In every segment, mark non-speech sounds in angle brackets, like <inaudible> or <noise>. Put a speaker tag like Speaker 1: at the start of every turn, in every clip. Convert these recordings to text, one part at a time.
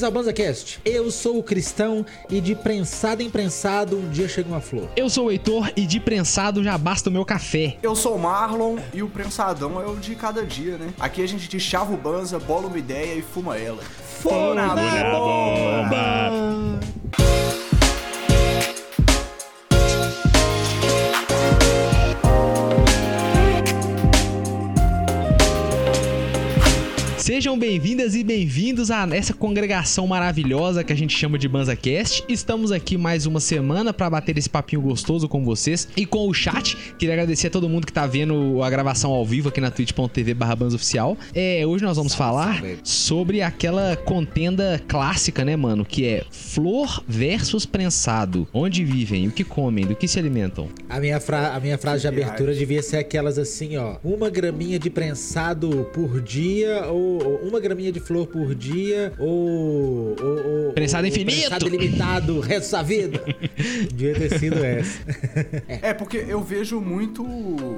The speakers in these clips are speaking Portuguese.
Speaker 1: bem-vindos ao BanzaCast. Eu sou o Cristão e de prensado em prensado um dia chega uma flor.
Speaker 2: Eu sou o Heitor e de prensado já basta o meu café.
Speaker 3: Eu sou o Marlon e o prensadão é o de cada dia, né? Aqui a gente chava o banza, bola uma ideia e fuma ela.
Speaker 1: Fora
Speaker 2: da bomba! Sejam bem-vindas e bem-vindos a essa congregação maravilhosa que a gente chama de BanzaCast. Estamos aqui mais uma semana para bater esse papinho gostoso com vocês e com o chat. Queria agradecer a todo mundo que tá vendo a gravação ao vivo aqui na twitch.tv oficial. É, hoje nós vamos falar sobre aquela contenda clássica, né, mano? Que é flor versus prensado. Onde vivem, o que comem, do que se alimentam?
Speaker 1: A minha, fra a minha frase de abertura devia ser aquelas assim, ó. Uma graminha de prensado por dia ou uma graminha de flor por dia ou. ou, ou
Speaker 2: prensado infinito!
Speaker 1: Prensado ilimitado, o resto da vida. <laughs> Devia ter sido essa.
Speaker 3: é. é, porque eu vejo muito.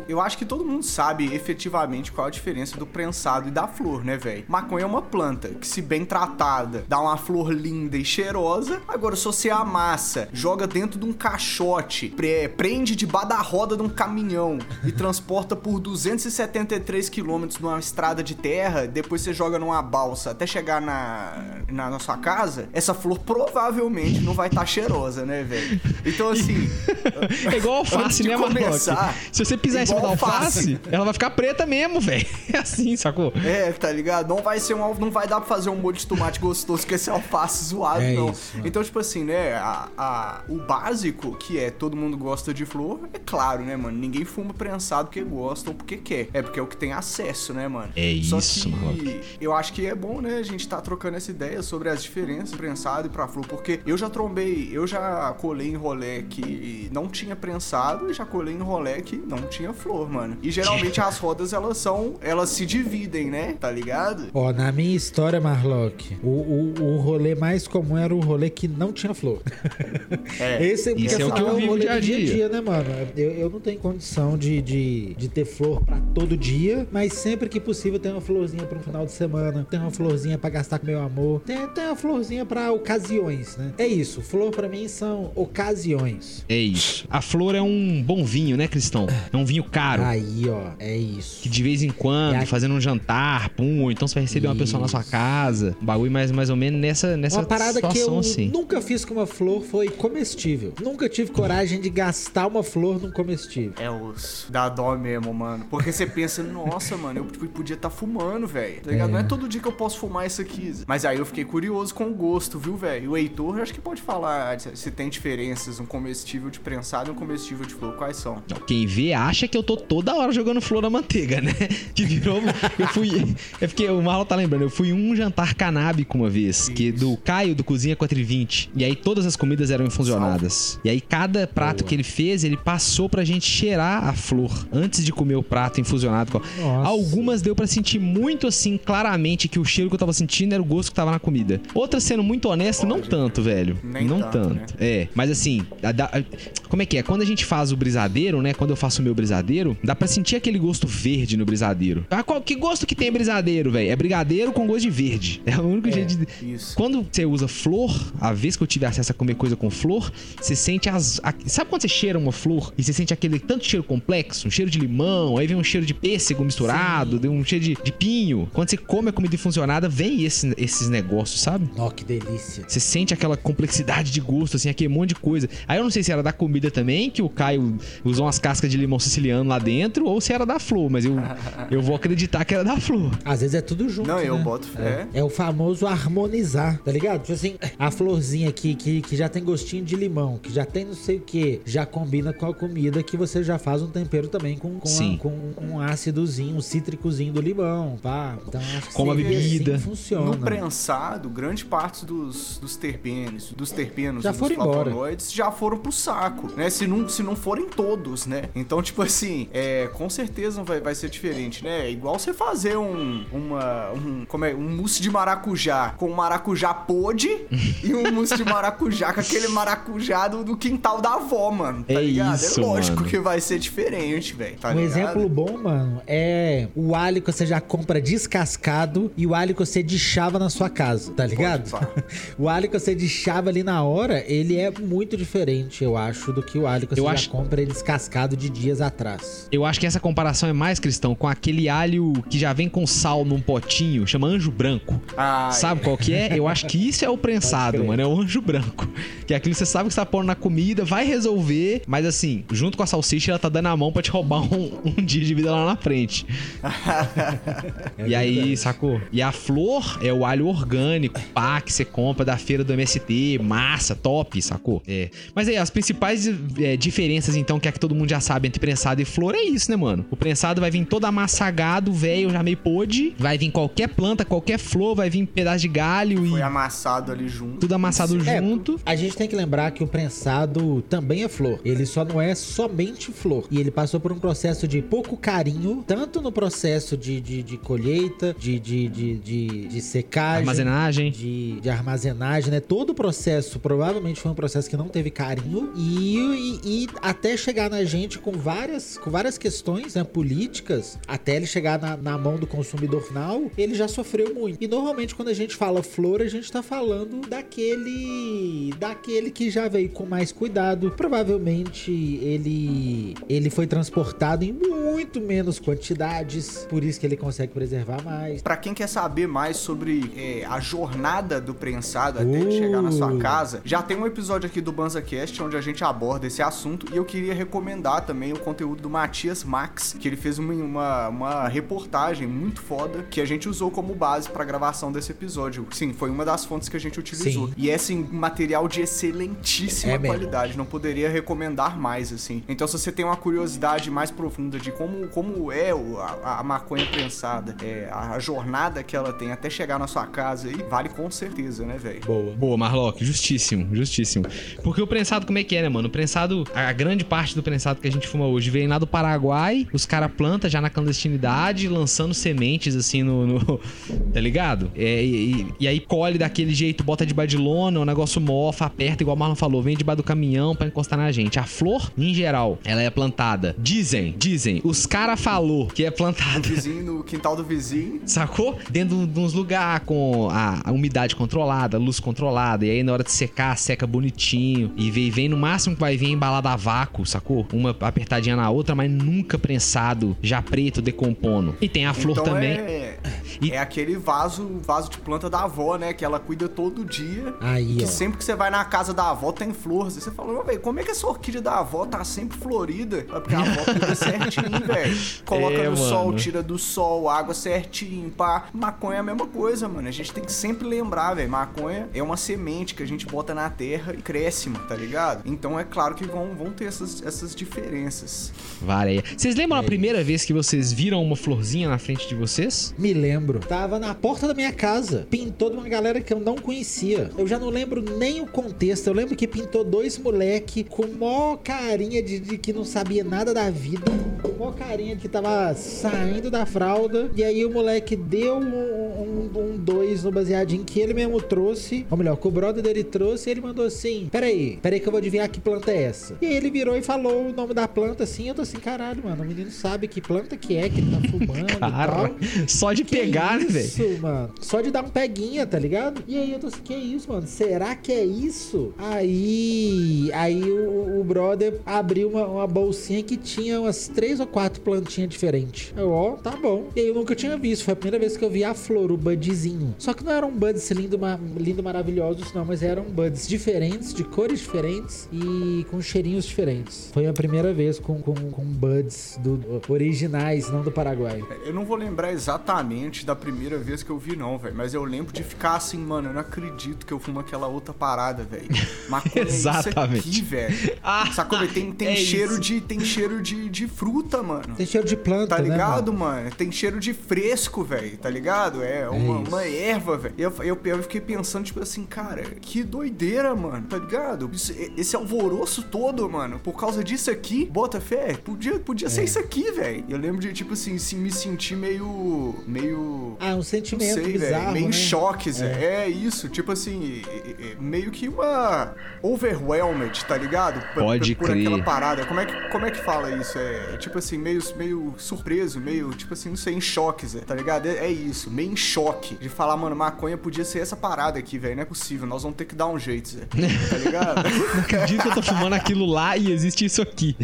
Speaker 3: Eu acho que todo mundo sabe efetivamente qual a diferença do prensado e da flor, né, velho? Maconha é uma planta que, se bem tratada, dá uma flor linda e cheirosa. Agora, se você amassa, joga dentro de um caixote, prende debaixo da roda de um caminhão e transporta por 273 quilômetros numa estrada de terra, depois você você joga numa balsa até chegar na, na, na sua casa, essa flor provavelmente não vai estar tá cheirosa, né, velho? Então, assim. <laughs>
Speaker 2: é igual alface, né, começar, Se você pisar em cima da alface, ela vai ficar preta mesmo, velho. <laughs> É assim, sacou?
Speaker 3: É, tá ligado? Não vai ser um. Não vai dar pra fazer um molho de tomate gostoso com esse alface zoado, é não. Isso, então, tipo assim, né? A, a, o básico, que é todo mundo gosta de flor, é claro, né, mano? Ninguém fuma prensado porque gosta ou porque quer. É porque é o que tem acesso, né, mano?
Speaker 2: É
Speaker 3: Só
Speaker 2: isso,
Speaker 3: que,
Speaker 2: mano
Speaker 3: eu acho que é bom, né, a gente tá trocando essa ideia sobre as diferenças prensado e pra flor, porque eu já trombei, eu já colei em rolê que não tinha prensado e já colei em rolê que não tinha flor, mano. E geralmente <laughs> as rodas, elas são, elas se dividem, né, tá ligado?
Speaker 1: Ó, na minha história, Marlock, o, o, o rolê mais comum era o rolê que não tinha flor. <laughs>
Speaker 2: É, Esse, isso é o que eu vivo dia a dia. dia,
Speaker 1: né, mano? Eu, eu não tenho condição de, de, de ter flor pra todo dia, mas sempre que possível tem uma florzinha pra um final de semana, tem uma florzinha para gastar com meu amor, tem, tem uma florzinha para ocasiões, né? É isso, flor para mim são ocasiões.
Speaker 2: É isso. A flor é um bom vinho, né, Cristão? É um vinho caro.
Speaker 1: Aí, ó, é isso.
Speaker 2: Que de vez em quando, é fazendo um jantar, pum, então você vai receber isso. uma pessoa na sua casa. Um bagulho mais, mais ou menos nessa, nessa
Speaker 1: uma parada
Speaker 2: situação,
Speaker 1: que eu
Speaker 2: assim.
Speaker 1: nunca fiz com uma flor foi comestível. Nunca tive coragem de gastar uma flor num comestível.
Speaker 3: É os da dó mesmo, mano. Porque você pensa, <laughs> nossa, mano, eu podia estar tá fumando, velho. Tá ligado? É. Não é todo dia que eu posso fumar isso aqui. Mas aí eu fiquei curioso com o gosto, viu, velho? O Heitor, acho que pode falar se tem diferenças um comestível de prensado e um comestível de flor. Quais são?
Speaker 2: Quem vê acha que eu tô toda hora jogando flor na manteiga, né? <laughs> Que virou. eu fui. É porque o Marlon tá lembrando, eu fui um jantar canábico uma vez, isso. que do Caio do Cozinha 420. E aí todas as comidas eram infusionadas. Salve. E aí cada prato Boa. que ele fez, ele passou pra gente cheirar a flor antes de comer o prato infusionado. Nossa. Algumas deu para sentir muito assim, claramente, que o cheiro que eu tava sentindo era o gosto que tava na comida. Outra, sendo muito honesto, Pode. não tanto, velho. Nem não tanto. tanto. Né? É, mas assim, a, a, como é que é? Quando a gente faz o brisadeiro, né? Quando eu faço o meu brisadeiro, dá pra sentir aquele gosto verde no brisadeiro. Ah, qual, que gosto que tem brisadeiro, velho? É brigadeiro com gosto de verde. <laughs> É o único é, jeito de. Isso. Quando você usa flor, a vez que eu tive acesso a comer coisa com flor, você sente as. A, sabe quando você cheira uma flor e você sente aquele tanto cheiro complexo? Um cheiro de limão, aí vem um cheiro de pêssego misturado, Sim. um cheiro de, de pinho. Quando você come a comida infusionada, vem esse, esses negócios, sabe?
Speaker 1: Ó, oh, que delícia.
Speaker 2: Você sente aquela complexidade de gosto, assim, aquele monte de coisa. Aí eu não sei se era da comida também, que o Caio usou umas cascas de limão siciliano lá dentro, ou se era da flor, mas eu, eu vou acreditar que era da flor.
Speaker 1: Às vezes é tudo junto.
Speaker 3: Não,
Speaker 1: né?
Speaker 3: eu boto fé.
Speaker 1: É, é, o famoso harmonizar, tá ligado? Tipo assim, a florzinha aqui que, que já tem gostinho de limão, que já tem não sei o que, já combina com a comida que você já faz um tempero também com, com, a, com um ácidozinho, um cítricozinho do limão, pá. Então,
Speaker 2: acho que Como a bebida.
Speaker 1: Assim funciona.
Speaker 3: No prensado, grande parte dos, dos terpenos, dos terpenos
Speaker 1: já
Speaker 3: dos
Speaker 1: foram
Speaker 3: flavonoides já foram pro saco, né? Se não, se não forem todos, né? Então, tipo assim, é, com certeza vai, vai ser diferente, né? É igual você fazer um, uma, um, como é, um mousse de maracujá com maracujá podre e um mousse de maracujá com aquele maracujá do, do quintal da avó, mano. Tá
Speaker 2: é
Speaker 3: ligado?
Speaker 2: Isso,
Speaker 3: é lógico
Speaker 2: mano.
Speaker 3: que vai ser diferente, velho. Tá
Speaker 1: um
Speaker 3: ligado?
Speaker 1: exemplo bom, mano, é o alho que você já compra descascado descascado e o alho que você deixava na sua casa, tá ligado? <laughs> o alho que você deixava ali na hora, ele é muito diferente, eu acho, do que o alho que você
Speaker 2: Eu
Speaker 1: já
Speaker 2: acho-
Speaker 1: compra ele descascado de dias atrás.
Speaker 2: Eu acho que essa comparação é mais, Cristão, com aquele alho que já vem com sal num potinho, chama anjo branco.
Speaker 3: Ah,
Speaker 2: Sabe qual que é? Eu acho que isso é o prensado, mano. É o anjo branco. Que é aquilo que você sabe que você tá pondo na comida, vai resolver, mas assim, junto com a salsicha, ela tá dando a mão pra te roubar um, um dia de vida lá na frente.
Speaker 1: É <laughs>
Speaker 2: e aí,
Speaker 1: verdade.
Speaker 2: sacou? E a flor é o alho orgânico, pá, que você compra da feira do MST, massa, top, sacou? É. Mas aí, as principais é, diferenças, então, que é que todo mundo já sabe entre prensado e flor é isso, né, mano? O prensado vai vir todo amassagado, velho, já meio podre. Vai vir qualquer planta, qualquer flor, vai vir pedaço de galho
Speaker 3: Foi
Speaker 2: e
Speaker 3: amassado ali junto.
Speaker 2: tudo amassado
Speaker 1: É,
Speaker 2: junto.
Speaker 1: A gente tem que lembrar que o prensado também é flor. Ele só não é somente flor. E ele passou por um processo de pouco carinho, tanto no processo de, de, de colheita, de, de, de, de, de secagem.
Speaker 2: Armazenagem.
Speaker 1: De, de armazenagem, né? Todo o processo provavelmente foi um processo que não teve carinho e, e, e até chegar na gente com várias, com várias questões né, políticas, até ele chegar na, na mão do consumidor final, ele já sofreu muito. E normalmente quando a gente fala flor, a gente tá falando daquele daquele que já veio com mais cuidado. Provavelmente ele ele foi transportado em muito menos quantidades, por isso que ele consegue preservar mais.
Speaker 3: Pra quem quer saber mais sobre é, a jornada do prensado até ele
Speaker 1: Uh.
Speaker 3: chegar na sua casa, já tem um episódio aqui do BanzaCast onde a gente aborda esse assunto e eu queria recomendar também o conteúdo do Matias Max, que ele fez uma, uma, uma reportagem muito foda que a gente usou como base pra gravação desse episódio. Sim, foi uma das fontes que a gente utilizou.
Speaker 1: Sim.
Speaker 3: E é, assim, material de excelentíssima
Speaker 1: É mesmo.
Speaker 3: qualidade, não poderia recomendar mais, assim. Então, se você tem uma curiosidade mais profunda de como, como é a, a maconha prensada, é, a, a jornada que ela tem até chegar na sua casa aí, vale com certeza, né, velho?
Speaker 1: Boa.
Speaker 2: Boa, Marlock, justíssimo, justíssimo. Porque o prensado, como é que é, né, mano? O prensado, a grande parte do prensado que a gente fuma hoje vem lá do Paraguai, os caras plantam já na clandestinidade, lançando sementes assim no. no- <laughs> tá ligado? É, e, e- aí colhe daquele jeito, bota de de lona, o negócio mofa, aperta, igual o Marlon falou, vem debaixo do caminhão pra encostar na gente. A flor, em geral, ela é plantada. Dizem, dizem, os cara falou que é plantada.
Speaker 3: No vizinho, no quintal do vizinho.
Speaker 2: Sacou? Dentro de uns lugares com a, a umidade controlada, a luz controlada. E aí na hora de secar, seca bonitinho. E vem, vem no máximo que vai vir embalada a vácuo, sacou? Uma apertadinha na outra, mas nunca prensado, já preto, decompondo. E tem a flor
Speaker 3: então
Speaker 2: também.
Speaker 3: É,
Speaker 2: E-
Speaker 3: é aquele vaso, vaso de planta da avó, né? Que ela cuida todo dia.
Speaker 1: Aí,
Speaker 3: que
Speaker 1: ó.
Speaker 3: sempre que você vai na casa da avó tem flor. Você fala, "Ô, velho, como é que essa orquídea da avó tá sempre florida? É porque a avó cuida certinho, <laughs> velho. Coloca
Speaker 2: É,
Speaker 3: no
Speaker 2: mano.
Speaker 3: sol, tira do sol, água certinho, pá. Maconha é a mesma coisa, mano. A gente tem que sempre lembrar, velho. Maconha é uma semente que a gente bota na terra e cresce, mano, tá ligado? Então é claro que vão, vão ter essas, essas diferenças.
Speaker 2: Vareia. Vocês lembram a primeira vez que vocês viram uma florzinha na frente de vocês?
Speaker 1: Me lembro. Tava na porta da minha casa. Pintou de uma galera que eu não conhecia. Eu já não lembro nem o contexto. Eu lembro que pintou dois moleque com mó carinha de, de que não sabia nada da vida. Com mó carinha de que tava saindo da fralda. E aí o moleque deu um, um, um dois no baseadinho que ele mesmo trouxe. Ou melhor, que o brother dele trouxe. E ele mandou assim: Peraí, peraí que eu vou adivinhar que planta é essa. E aí ele virou e falou o nome da planta assim. Eu tô assim, caralho, mano. O menino sabe que planta que é que ele tá fumando <laughs>
Speaker 2: Cara, só de
Speaker 1: Que
Speaker 2: pegar, né, velho?
Speaker 1: isso, mano? Só de dar um peguinha, tá ligado? E aí eu tô assim, que isso, mano? Será que é isso? Aí. Aí o, o brother abriu uma, uma bolsinha que tinha umas três ou quatro plantinhas diferentes. Eu, ó, tá bom. E aí eu nunca tinha visto. Foi a primeira vez que eu vi a flor, o budzinho. Só que não eram buds lindo, ma- lindo maravilhosos, não, mas eram buds diferentes, de cores diferentes e com cheirinhos diferentes. Foi a primeira vez com, com, com buds do, originais, não do Paraguai.
Speaker 3: Eu não vou lembrar exatamente da primeira vez que eu vi, não, velho. Mas eu lembro de ficar assim, mano, eu não acredito que eu fumo aquela outra parada, velho. Maconha
Speaker 2: Exatamente.
Speaker 3: é isso aqui, velho.
Speaker 2: Ah,
Speaker 3: Sacou? velho? Tem, tem
Speaker 2: é
Speaker 3: cheiro
Speaker 2: isso.
Speaker 3: de tem cheiro de, de fruta, mano.
Speaker 1: Tem cheiro de planta,
Speaker 3: Tá
Speaker 1: né,
Speaker 3: ligado,
Speaker 1: mano?
Speaker 3: mano? Tem cheiro de fresco, velho. Tá ligado? É, é, uma, uma erva, velho. Eu, eu, eu fiquei pensando, tipo assim, cara, que doideira, mano, tá ligado? Isso- esse alvoroço todo, mano, por causa disso aqui, bota fé, podia, podia
Speaker 1: É.
Speaker 3: ser isso aqui, velho. Eu lembro de, tipo assim, se me sentir meio. meio.
Speaker 1: Ah, um
Speaker 3: Não
Speaker 1: sentimento
Speaker 3: sei, velho.
Speaker 1: bizarro,
Speaker 3: Meio em
Speaker 1: né?
Speaker 3: choque, Zé. É. isso. Tipo assim, é- é- é meio que uma overwhelmed, tá ligado? P-
Speaker 2: Pode
Speaker 3: por
Speaker 2: crer.
Speaker 3: aquela parada. Como é que, como é que fala isso? É tipo assim, meio, meio surpreso, meio, tipo assim, não sei, em choque, Zé. Tá ligado? É, é isso, meio em choque. De falar, mano, maconha podia ser essa parada aqui, velho. Não é possível. Nós vamos ter que dar um jeito, Zé. Tá ligado? <laughs>
Speaker 2: Não acredito que eu tô fumando aquilo lá e existe isso aqui.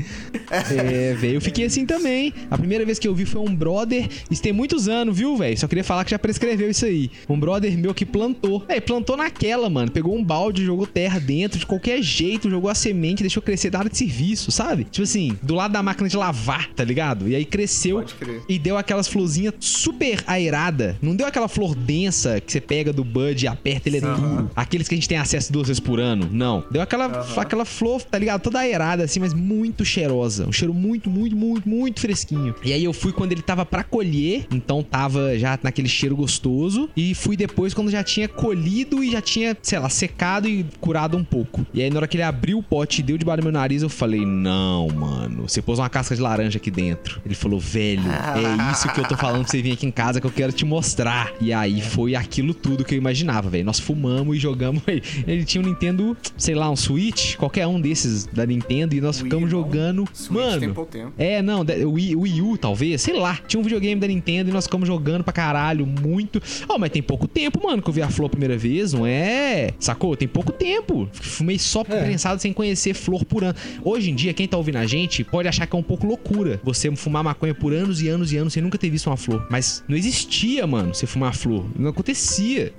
Speaker 2: É, velho, eu fiquei assim também. A primeira vez que eu vi foi um brother. Isso tem muitos anos, viu, velho? Só queria falar que já prescreveu isso aí. Um brother meu que plantou. Véi, plantou naquela, mano. Pegou um balde, jogou terra dentro de qualquer jeito, jogou a semente, deixou crescer da área de serviço, sabe? Tipo assim, do lado da máquina de lavar, tá ligado? E aí cresceu e deu aquelas florzinhas super aerada. Não deu aquela flor densa que você pega do bud e aperta, ele é duro. Aqueles que a gente tem acesso duas vezes por ano. Não. Deu aquela,
Speaker 3: Aham.
Speaker 2: aquela flor, tá ligado? Toda aerada, assim, mas muito cheirosa. Um cheiro muito, muito, muito, muito fresquinho. E aí eu fui quando ele tava pra colher, então tava já naquele cheiro gostoso. E fui depois quando já tinha colhido e já tinha, sei lá, secado e curado um pouco. E aí na hora que ele abriu o pote e deu debaixo do meu nariz, eu falei: Não, mano, você pôs uma casca de laranja aqui dentro. Ele falou: Velho, é isso que eu tô falando pra você vir aqui em casa que eu quero te mostrar. E aí foi aquilo tudo que eu imaginava, velho. Nós fumamos e jogamos. Ele tinha um Nintendo, sei lá, um Switch, qualquer um desses da Nintendo, e nós
Speaker 3: Wii,
Speaker 2: ficamos
Speaker 3: não.
Speaker 2: jogando.
Speaker 3: Switch
Speaker 2: Mano.
Speaker 3: tem pouco tempo.
Speaker 2: É, não, Wii, Wii U, talvez, sei lá. Tinha um videogame da Nintendo e nós ficamos jogando pra caralho, muito. Oh, mas tem pouco tempo, mano, que eu vi a flor a primeira vez, não é? Sacou? Tem pouco tempo. Fumei só
Speaker 1: É.
Speaker 2: prensado sem conhecer flor por ano. Hoje em dia, quem tá ouvindo a gente pode achar que é um pouco loucura você fumar maconha por anos e anos e anos sem nunca ter visto uma flor. Mas não existia, mano, você fumar flor. Não acontecia.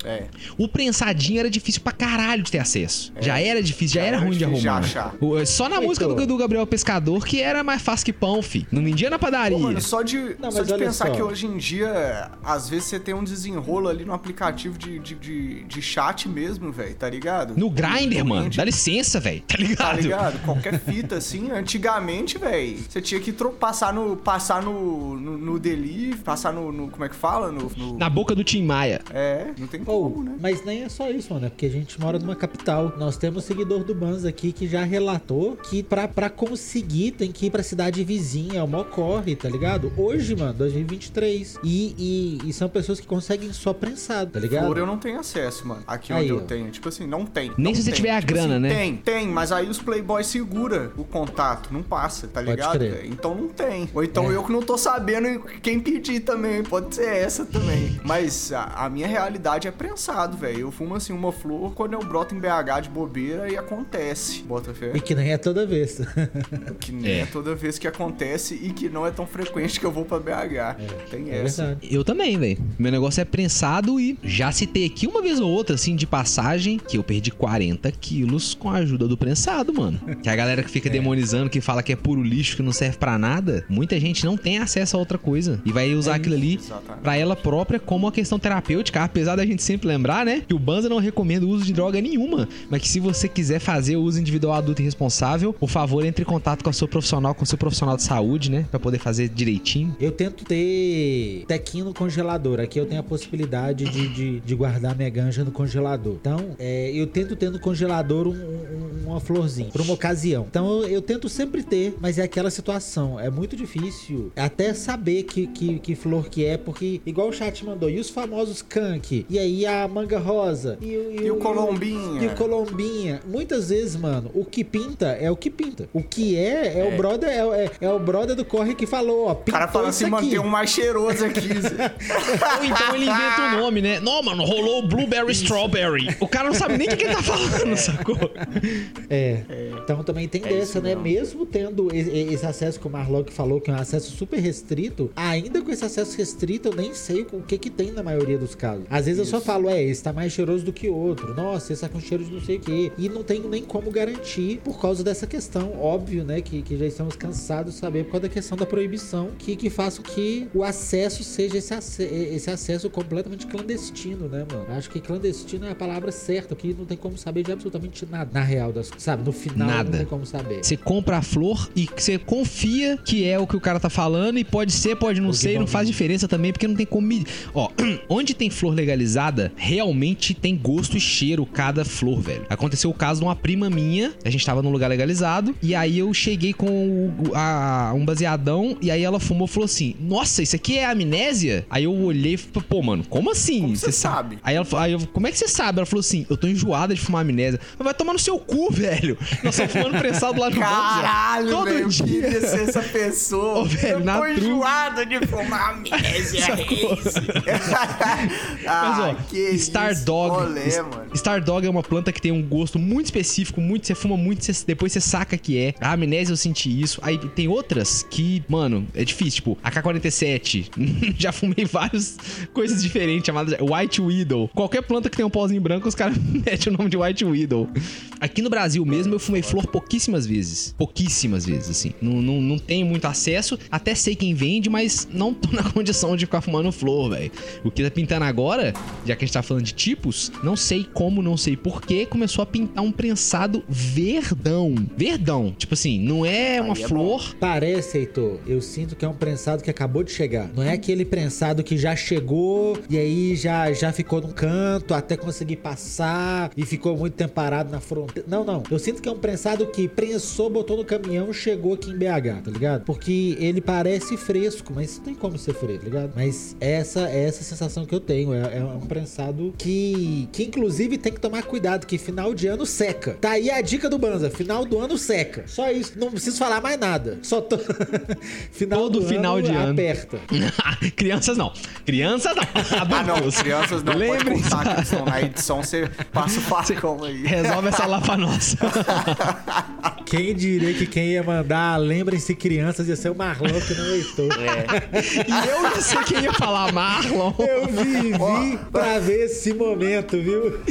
Speaker 3: É.
Speaker 2: O prensadinho era difícil pra caralho de ter acesso. Já era difícil, já,
Speaker 3: Já
Speaker 2: era,
Speaker 3: era
Speaker 2: ruim de
Speaker 3: de
Speaker 2: arrumar.
Speaker 3: achar.
Speaker 2: O- Só na
Speaker 1: Heitor.
Speaker 2: música do, do Gabriel Pescador que era mais fácil que pão, fi. Não vendia na padaria.
Speaker 3: Pô, mano, só de,
Speaker 1: Não,
Speaker 3: só de pensar
Speaker 1: só.
Speaker 3: que hoje em dia, às vezes você tem um desenrolo ali no aplicativo de, de, de, de chat mesmo, velho, tá ligado?
Speaker 2: No Grindr, mano. Dá licença, velho. Tá ligado?
Speaker 3: Tá ligado? Qualquer fita, assim, antigamente, velho, você tinha que passar no. passar no. no, no delivery, passar no, no- Como é que fala? No. no-
Speaker 2: Na boca do Tim Maia.
Speaker 3: É, não tem como, né?
Speaker 1: mas nem é só isso, mano. É porque a gente mora numa capital. Nós temos seguidor do Banz aqui que já relatou que pra, pra conseguir tem que ir pra cidade vizinha. É uma corre, tá ligado? Hoje, mano, 2023. E, e, e são pessoas que conseguem só prensado, tá ligado?
Speaker 3: Flor eu não tenho acesso, mano. Aqui
Speaker 1: Aí,
Speaker 3: onde
Speaker 1: ó.
Speaker 3: eu tenho. Tipo assim, não tem.
Speaker 2: Nem
Speaker 3: não
Speaker 2: se você tiver a
Speaker 3: Tipo
Speaker 2: grana,
Speaker 3: assim,
Speaker 2: né?
Speaker 3: Tem, tem, mas aí os Playboy segura o contato, não passa, tá
Speaker 1: Pode
Speaker 3: ligado?
Speaker 1: crer.
Speaker 3: Então não tem. Ou então
Speaker 1: É.
Speaker 3: eu que não tô sabendo quem pedir também. Pode ser essa também. Mas a, a minha realidade é prensado, velho. Eu fumo assim uma flor quando eu broto em BH de bobeira e acontece. Bota fé.
Speaker 1: E que nem é toda vez. <laughs>
Speaker 3: Que nem é.
Speaker 2: É.
Speaker 3: toda vez que acontece e que não é tão frequente que eu vou pra BH. Tem
Speaker 1: É
Speaker 3: essa.
Speaker 1: verdade.
Speaker 2: Eu também, velho. Meu negócio é prensado e já citei aqui uma vez ou outra, assim, de passagem, que eu perdi 40 quilos com a ajuda do prensado, mano. Que a galera que fica demonizando, que fala que é puro lixo, que não serve pra nada, muita gente não tem acesso a outra coisa. E vai usar aquilo ali pra ela própria como uma questão terapêutica, apesar da gente sempre lembrar, né, que o Banza não recomenda o uso de droga nenhuma, mas que se você quiser fazer o uso individual adulto e responsável, por favor, entre em contato com a sua profissional, com o seu profissional de saúde, né, Pra poder fazer direitinho.
Speaker 1: Eu tento ter tequinho no congelador. Aqui eu tenho a possibilidade de, de, de guardar minha ganja no congelador. Então, é, eu tento ter no congelador um- um- uma florzinha, pra uma ocasião. Então, eu, eu tento sempre ter, mas é aquela situação. É muito difícil até saber que, que, que flor que é, porque, igual o chat mandou, e os famosos E aí a manga rosa? E, o-
Speaker 3: E o Colombinha?
Speaker 1: E o Colombinha. Muitas vezes, mano, o que pinta é o que pinta. O que é, é, o brother, é, é- é o brother do corre que falou, ó.
Speaker 3: O cara fala assim, manter um mais cheiroso aqui. <laughs>
Speaker 2: Ou então ele inventa um nome, né? Não, mano, rolou Blueberry Strawberry. O cara não sabe nem o que ele tá falando, <laughs> sacou?
Speaker 1: É. Então também tem
Speaker 3: É
Speaker 1: dessa,
Speaker 3: isso
Speaker 1: né?
Speaker 3: mesmo.
Speaker 1: Mesmo tendo e- e- esse acesso que o Marlock falou, que é um acesso super restrito, ainda com esse acesso restrito, eu nem sei o que que tem na maioria dos casos. Às vezes eu só
Speaker 3: Isso.
Speaker 1: falo, é, esse tá mais cheiroso do que outro. Nossa, esse tá com cheiro de não sei o quê. E não tenho nem como garantir por causa dessa questão, óbvio, né? Que, que já estamos cansados de saber por causa da questão da proibição que, que faz com que o acesso seja esse, ace esse acesso completamente clandestino, né, mano? Acho que clandestino é a palavra certa, porque não tem como saber de absolutamente nada na real das sabe? No final
Speaker 2: Nada.
Speaker 1: não tem como saber.
Speaker 2: Você compra a flor e você confia que é o que o cara tá falando e pode ser, pode não ser, e não faz diferença também, porque não tem como. Ó, <clears throat> onde tem flor legalizada, realmente tem gosto e cheiro cada flor, velho. Aconteceu o caso de uma prima minha, a gente tava num lugar legalizado, e aí eu cheguei com o- a- um baseadão, e aí ela fumou e falou assim: Nossa, isso aqui é amnésia? Aí eu olhei e falei, pô, mano, como assim?
Speaker 3: Como você
Speaker 2: sa-
Speaker 3: sabe?
Speaker 2: Aí, ela, aí eu, como é que você sabe? Ela falou assim: Eu tô enjoada de fumar amnésia. Eu, Vai tomar no seu cu, velho. Nós estamos fumando prensado lá no
Speaker 3: Caralho,
Speaker 2: Todo
Speaker 3: velho, eu
Speaker 2: dia.
Speaker 3: queria ser essa pessoa.
Speaker 2: Ô, velho,
Speaker 3: eu
Speaker 2: na
Speaker 3: tô enjoado de fumar amnésia <laughs>
Speaker 2: Mas,
Speaker 3: ah,
Speaker 2: ó,
Speaker 3: que
Speaker 2: Star
Speaker 3: isso,
Speaker 2: Dog.
Speaker 3: rolê,
Speaker 2: S-
Speaker 3: mano.
Speaker 2: Star Dog é uma planta que tem um gosto muito específico, muito. Você fuma muito, você- depois você saca que é. A amnésia eu senti isso. Aí tem outras que, mano, é difícil. Tipo, AK-47. <laughs> Já fumei várias coisas diferentes chamadas White Widow. Qualquer planta que tem um pauzinho branco, os caras <laughs> metem o nome de White Widow. Aqui no Brasil mesmo, eu fumei flor pouquíssimas vezes. Pouquíssimas vezes, assim. Não, não, não tenho muito acesso. Até sei quem vende, mas não tô na <laughs> condição de ficar fumando flor, velho. O que tá pintando agora, já que a gente tá falando de tipos, não sei como, não sei porquê, começou a pintar um prensado verdão. Verdão. Tipo assim, não é uma
Speaker 3: é
Speaker 2: flor.
Speaker 1: Parece, Heitor, eu sinto que é um prensado que acabou de chegar. Não é aquele prensado que já chegou e aí já, já ficou num canto até conseguir passar e ficou muito tempo parado na fronteira. Não, não. Eu sinto que é um prensado que prensou, botou no caminhão, chegou aqui em BH, tá ligado? Porque ele parece fresco, mas não tem como ser fresco, tá ligado? Mas essa é essa sensação que eu tenho. É, é um prensado que, que inclusive tem que tomar cuidado, que final de ano seca. Tá aí a dica do Banza, final do ano seca. Só isso, não preciso falar mais nada. Só tô... <laughs> final
Speaker 2: Todo
Speaker 1: do
Speaker 2: final
Speaker 1: ano,
Speaker 2: de ano.
Speaker 1: aperta. <laughs>
Speaker 2: Crianças não. Crianças não.
Speaker 3: Ah, não,
Speaker 2: Adultos.
Speaker 3: crianças não pode
Speaker 2: Lembrem
Speaker 3: contar
Speaker 2: só.
Speaker 3: que estão na edição, você passa o <laughs> facão aí.
Speaker 2: Resolve essa lá pra nós.
Speaker 1: Quem diria que quem ia mandar, lembrem-se crianças, ia ser o Marlon que não o Heitor.
Speaker 2: E eu não sei quem ia falar, Marlon.
Speaker 1: Eu vivi pra ver esse momento, viu? <laughs>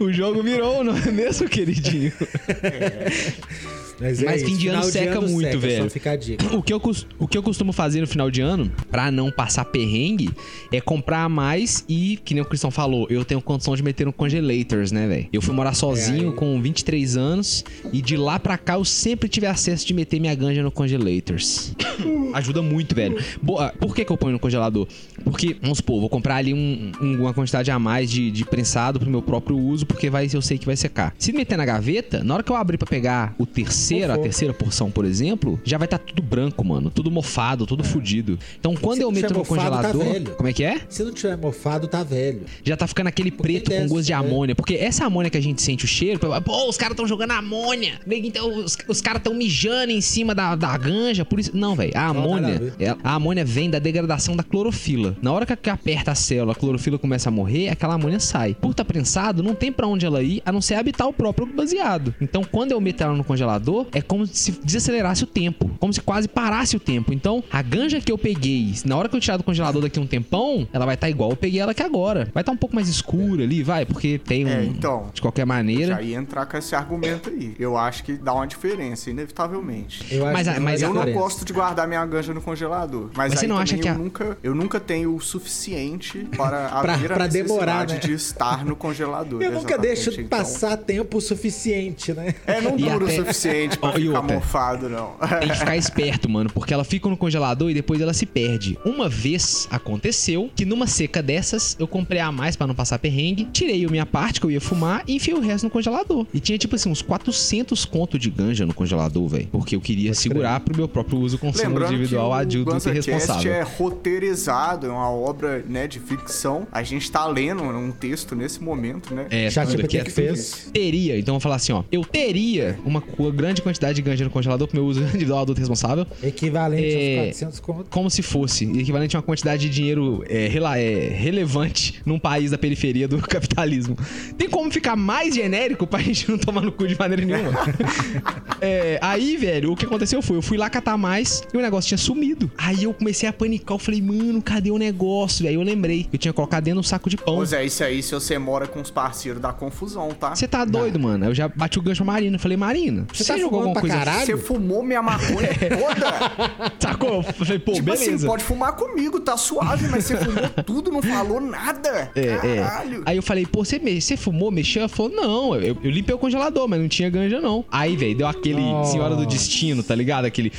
Speaker 2: O jogo virou, não é mesmo, queridinho? <laughs>
Speaker 1: Mas, é
Speaker 2: Mas fim de ano seca muito,
Speaker 1: seca,
Speaker 2: velho.
Speaker 1: Só fica a dica.
Speaker 2: O que, eu, o que eu costumo fazer no final de ano, pra não passar perrengue, é comprar mais e, que nem o Cristão falou, eu tenho condição de meter no congelators, né, velho? Eu fui morar sozinho
Speaker 1: aí.
Speaker 2: com 23 anos e de lá pra cá eu sempre tive acesso de meter minha ganja no congelators. <coughs> Ajuda muito, velho. Boa, por que, que eu ponho no congelador? Porque, vamos supor, vou comprar ali um- um- uma quantidade a mais de, de prensado pro meu próprio uso, porque vai, eu sei que vai secar. Se meter na gaveta, na hora que eu abrir pra pegar o terceiro, a
Speaker 1: Mofou.
Speaker 2: terceira porção, por exemplo, já vai estar tudo branco, mano. Tudo mofado, tudo fudido. Então, quando
Speaker 1: Se
Speaker 2: eu meto no
Speaker 1: mofado, tá
Speaker 2: congelador.
Speaker 1: velho.
Speaker 2: como é que é?
Speaker 1: Se não tiver mofado, tá velho.
Speaker 2: Já tá ficando aquele preto com gosto de
Speaker 1: é.
Speaker 2: amônia. Porque essa amônia que a gente sente o cheiro, pô, os caras tão jogando amônia. Então, os, os caras tão mijando em cima da, da ganja. Por isso. Não, velho. A
Speaker 1: a
Speaker 2: amônia. é- a amônia vem da degradação da clorofila. Na hora que, aperta a célula, a clorofila começa a morrer, aquela amônia sai. Por tá prensado, não tem pra onde ela ir, a não ser habitar o próprio baseado. Então, quando eu meto ela no congelador, é como se desacelerasse o tempo. Como se quase parasse o tempo. Então, a ganja que eu peguei, na hora que eu tirar do congelador daqui um tempão, ela vai estar igual eu peguei ela aqui agora. Vai estar um pouco mais escura ali, vai, porque tem um.
Speaker 3: É, então.
Speaker 2: De qualquer maneira.
Speaker 3: Já ia entrar com esse argumento aí. Eu acho que dá uma diferença, inevitavelmente.
Speaker 1: Eu acho
Speaker 2: Mas a-
Speaker 1: que
Speaker 2: mas
Speaker 1: é
Speaker 2: a-
Speaker 3: Eu não
Speaker 1: diferença.
Speaker 3: gosto de guardar minha ganja no congelador. Mas,
Speaker 2: Mas você não acha que
Speaker 3: eu
Speaker 2: a-
Speaker 3: nunca, eu nunca tenho o suficiente para
Speaker 1: Pra- <laughs>
Speaker 3: abrir
Speaker 1: pra
Speaker 3: a
Speaker 1: demorar, né?
Speaker 3: de estar no congelador.
Speaker 1: Eu nunca deixo
Speaker 3: Então,
Speaker 1: passar tempo suficiente, né?
Speaker 3: É, não dura
Speaker 2: até-
Speaker 3: o suficiente pra
Speaker 2: Ó, e
Speaker 3: ficar
Speaker 2: outra?
Speaker 3: mofado, não.
Speaker 2: Tem que ficar esperto, mano, porque ela fica no congelador e depois ela se perde. Uma vez aconteceu que numa seca dessas eu comprei a mais pra não passar perrengue, tirei a minha parte que eu ia fumar e enfiei o resto no congelador. E tinha tipo assim uns 400 conto de ganja no congelador, velho, porque eu queria segurar pro meu próprio uso consumo
Speaker 3: Lembrando
Speaker 2: individual
Speaker 3: que
Speaker 2: adulto e responsável.
Speaker 3: é roteirizado, é uma obra né, de ficção. A gente tá lendo um texto nesse momento, né?
Speaker 2: É, aqui
Speaker 1: GPT
Speaker 2: é
Speaker 1: que fez.
Speaker 2: teria, então eu vou falar assim, ó. Eu teria uma co- grande quantidade de ganja no congelador pro meu uso <laughs> individual adulto responsável,
Speaker 1: Equivalente
Speaker 2: É.
Speaker 1: aos 400 conto.
Speaker 2: como se fosse equivalente a uma quantidade de dinheiro é, rela- é, relevante num país da periferia do <laughs> capitalismo. Tem como ficar mais genérico pra <laughs> gente não tomar no cu de maneira nenhuma? É, aí, velho, o que aconteceu foi, eu fui lá catar mais e o negócio tinha sumido. Aí eu comecei a panicar, eu falei, mano, cadê o negócio. Aí eu lembrei. Eu tinha colocado dentro de um saco de pão.
Speaker 3: Ô Zé, isso aí, se você mora com os parceiros, dá confusão, tá?
Speaker 2: Você tá doido, mano? Eu já bati o gancho pra Marina. Falei, Marina, você,
Speaker 1: tá
Speaker 2: jogou alguma
Speaker 1: pra
Speaker 2: coisa?
Speaker 1: caralho?
Speaker 3: Você fumou minha maconha toda? <laughs>
Speaker 2: Sacou? Eu falei, pô,
Speaker 3: tipo assim,
Speaker 2: beleza.
Speaker 3: pode fumar comigo, tá suave, mas você fumou tudo, não falou nada.
Speaker 2: É,
Speaker 3: Caralho.
Speaker 2: é. Aí eu falei, pô, você, me- você fumou, mexeu? Ela falou, não, eu, eu limpei o congelador, mas não tinha ganja, não. Aí, velho, deu aquele
Speaker 1: Nossa.
Speaker 2: Senhora do Destino, tá ligado? Aquele.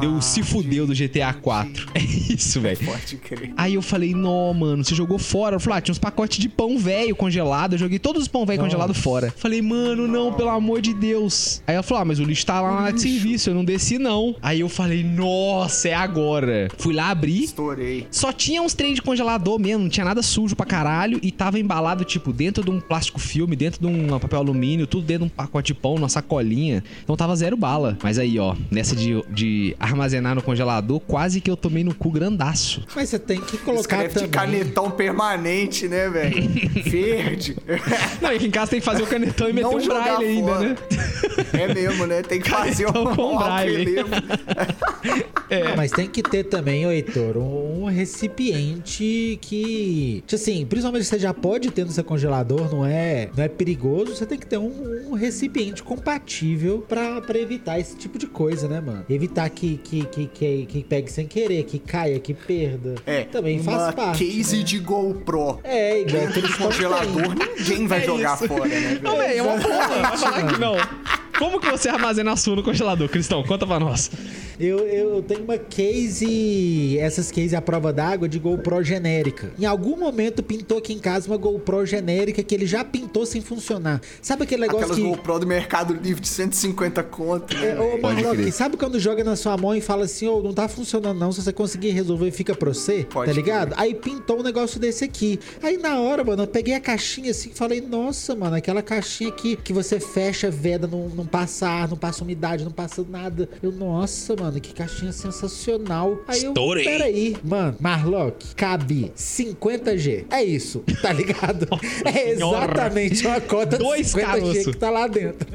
Speaker 2: Deu se fudeu do GTA 4. <laughs> É isso, velho.
Speaker 3: Pode crer.
Speaker 2: Aí eu falei, não, mano, você jogou fora. Eu falei, ah, tinha uns pacotes de pão velho congelado. Eu joguei todos os pão velho congelado fora. Falei, mano, não, pelo amor de Deus. Aí ela falou, ah, mas o lixo tá lá na área de serviço, eu não desci, não. Aí eu falei, nossa, é agora. Fui lá abrir.
Speaker 3: Estourei.
Speaker 2: Só tinha uns trem de congelador mesmo, não tinha nada sujo pra caralho. E tava embalado, tipo, dentro de um plástico filme, dentro de um papel alumínio, tudo dentro de um pacote de pão, numa sacolinha. Então tava zero bala. Mas aí, ó, nessa de, de armazenar no congelador, quase que eu tomei no cu grandaço.
Speaker 1: Mas você tem que colocar
Speaker 3: Escreve de
Speaker 1: também.
Speaker 3: canetão permanente, né, velho? <laughs> Verde.
Speaker 2: Não, e aqui em casa tem que fazer o canetão e meter
Speaker 3: Não
Speaker 2: um braille ainda, né?
Speaker 3: É mesmo, né? Tem que fazer um,
Speaker 2: Canetão com
Speaker 3: um
Speaker 2: braille.
Speaker 3: relevo.
Speaker 1: Ah, Mas tem que ter também, ô Heitor, um, um recipiente que. tipo Assim, principalmente se você já pode ter no seu congelador, não é, não é perigoso, você tem que ter um, um recipiente compatível pra evitar esse tipo de coisa, né, mano? Evitar que, que, que, que, que pegue sem querer, que caia, que perda.
Speaker 3: É,
Speaker 1: Também
Speaker 3: uma
Speaker 1: faz parte.
Speaker 3: case
Speaker 1: né?
Speaker 3: de GoPro.
Speaker 1: É, igual <laughs> aqueles
Speaker 3: congelador, ninguém vai
Speaker 2: É
Speaker 3: jogar
Speaker 2: isso.
Speaker 3: fora, né,
Speaker 2: Não,
Speaker 3: velho,
Speaker 2: é uma porra. Vai falar que não. Como que você armazena a sua no congelador, Cristão? Conta pra nós.
Speaker 1: Eu, eu tenho uma case, essas case à prova d'água de GoPro genérica. Em algum momento pintou aqui em casa uma GoPro genérica que ele já pintou sem funcionar. Sabe aquele negócio
Speaker 3: Aquelas
Speaker 1: que.
Speaker 3: GoPro do Mercado Livre de 150 conto, né?
Speaker 1: É, ô, Marlock, sabe quando joga na sua mão e fala assim, ô, não tá funcionando não, se você conseguir resolver, fica pra você,
Speaker 3: Pode
Speaker 1: tá ligado? Aí pintou um negócio desse aqui. Aí na hora, mano, eu peguei a caixinha assim e falei, nossa, mano, aquela caixinha aqui que você fecha, veda, não, não passa ar, não passa umidade, não passa nada. Eu, nossa, mano, que caixinha sensacional. Aí eu,
Speaker 2: Estourei.
Speaker 1: peraí, mano, Marlock, cabe 50G. É isso, tá <laughs> ligado? É
Speaker 2: Senhora.
Speaker 1: exatamente uma cota
Speaker 2: Dois
Speaker 1: de 50G
Speaker 2: caroço.
Speaker 1: que tá lá dentro.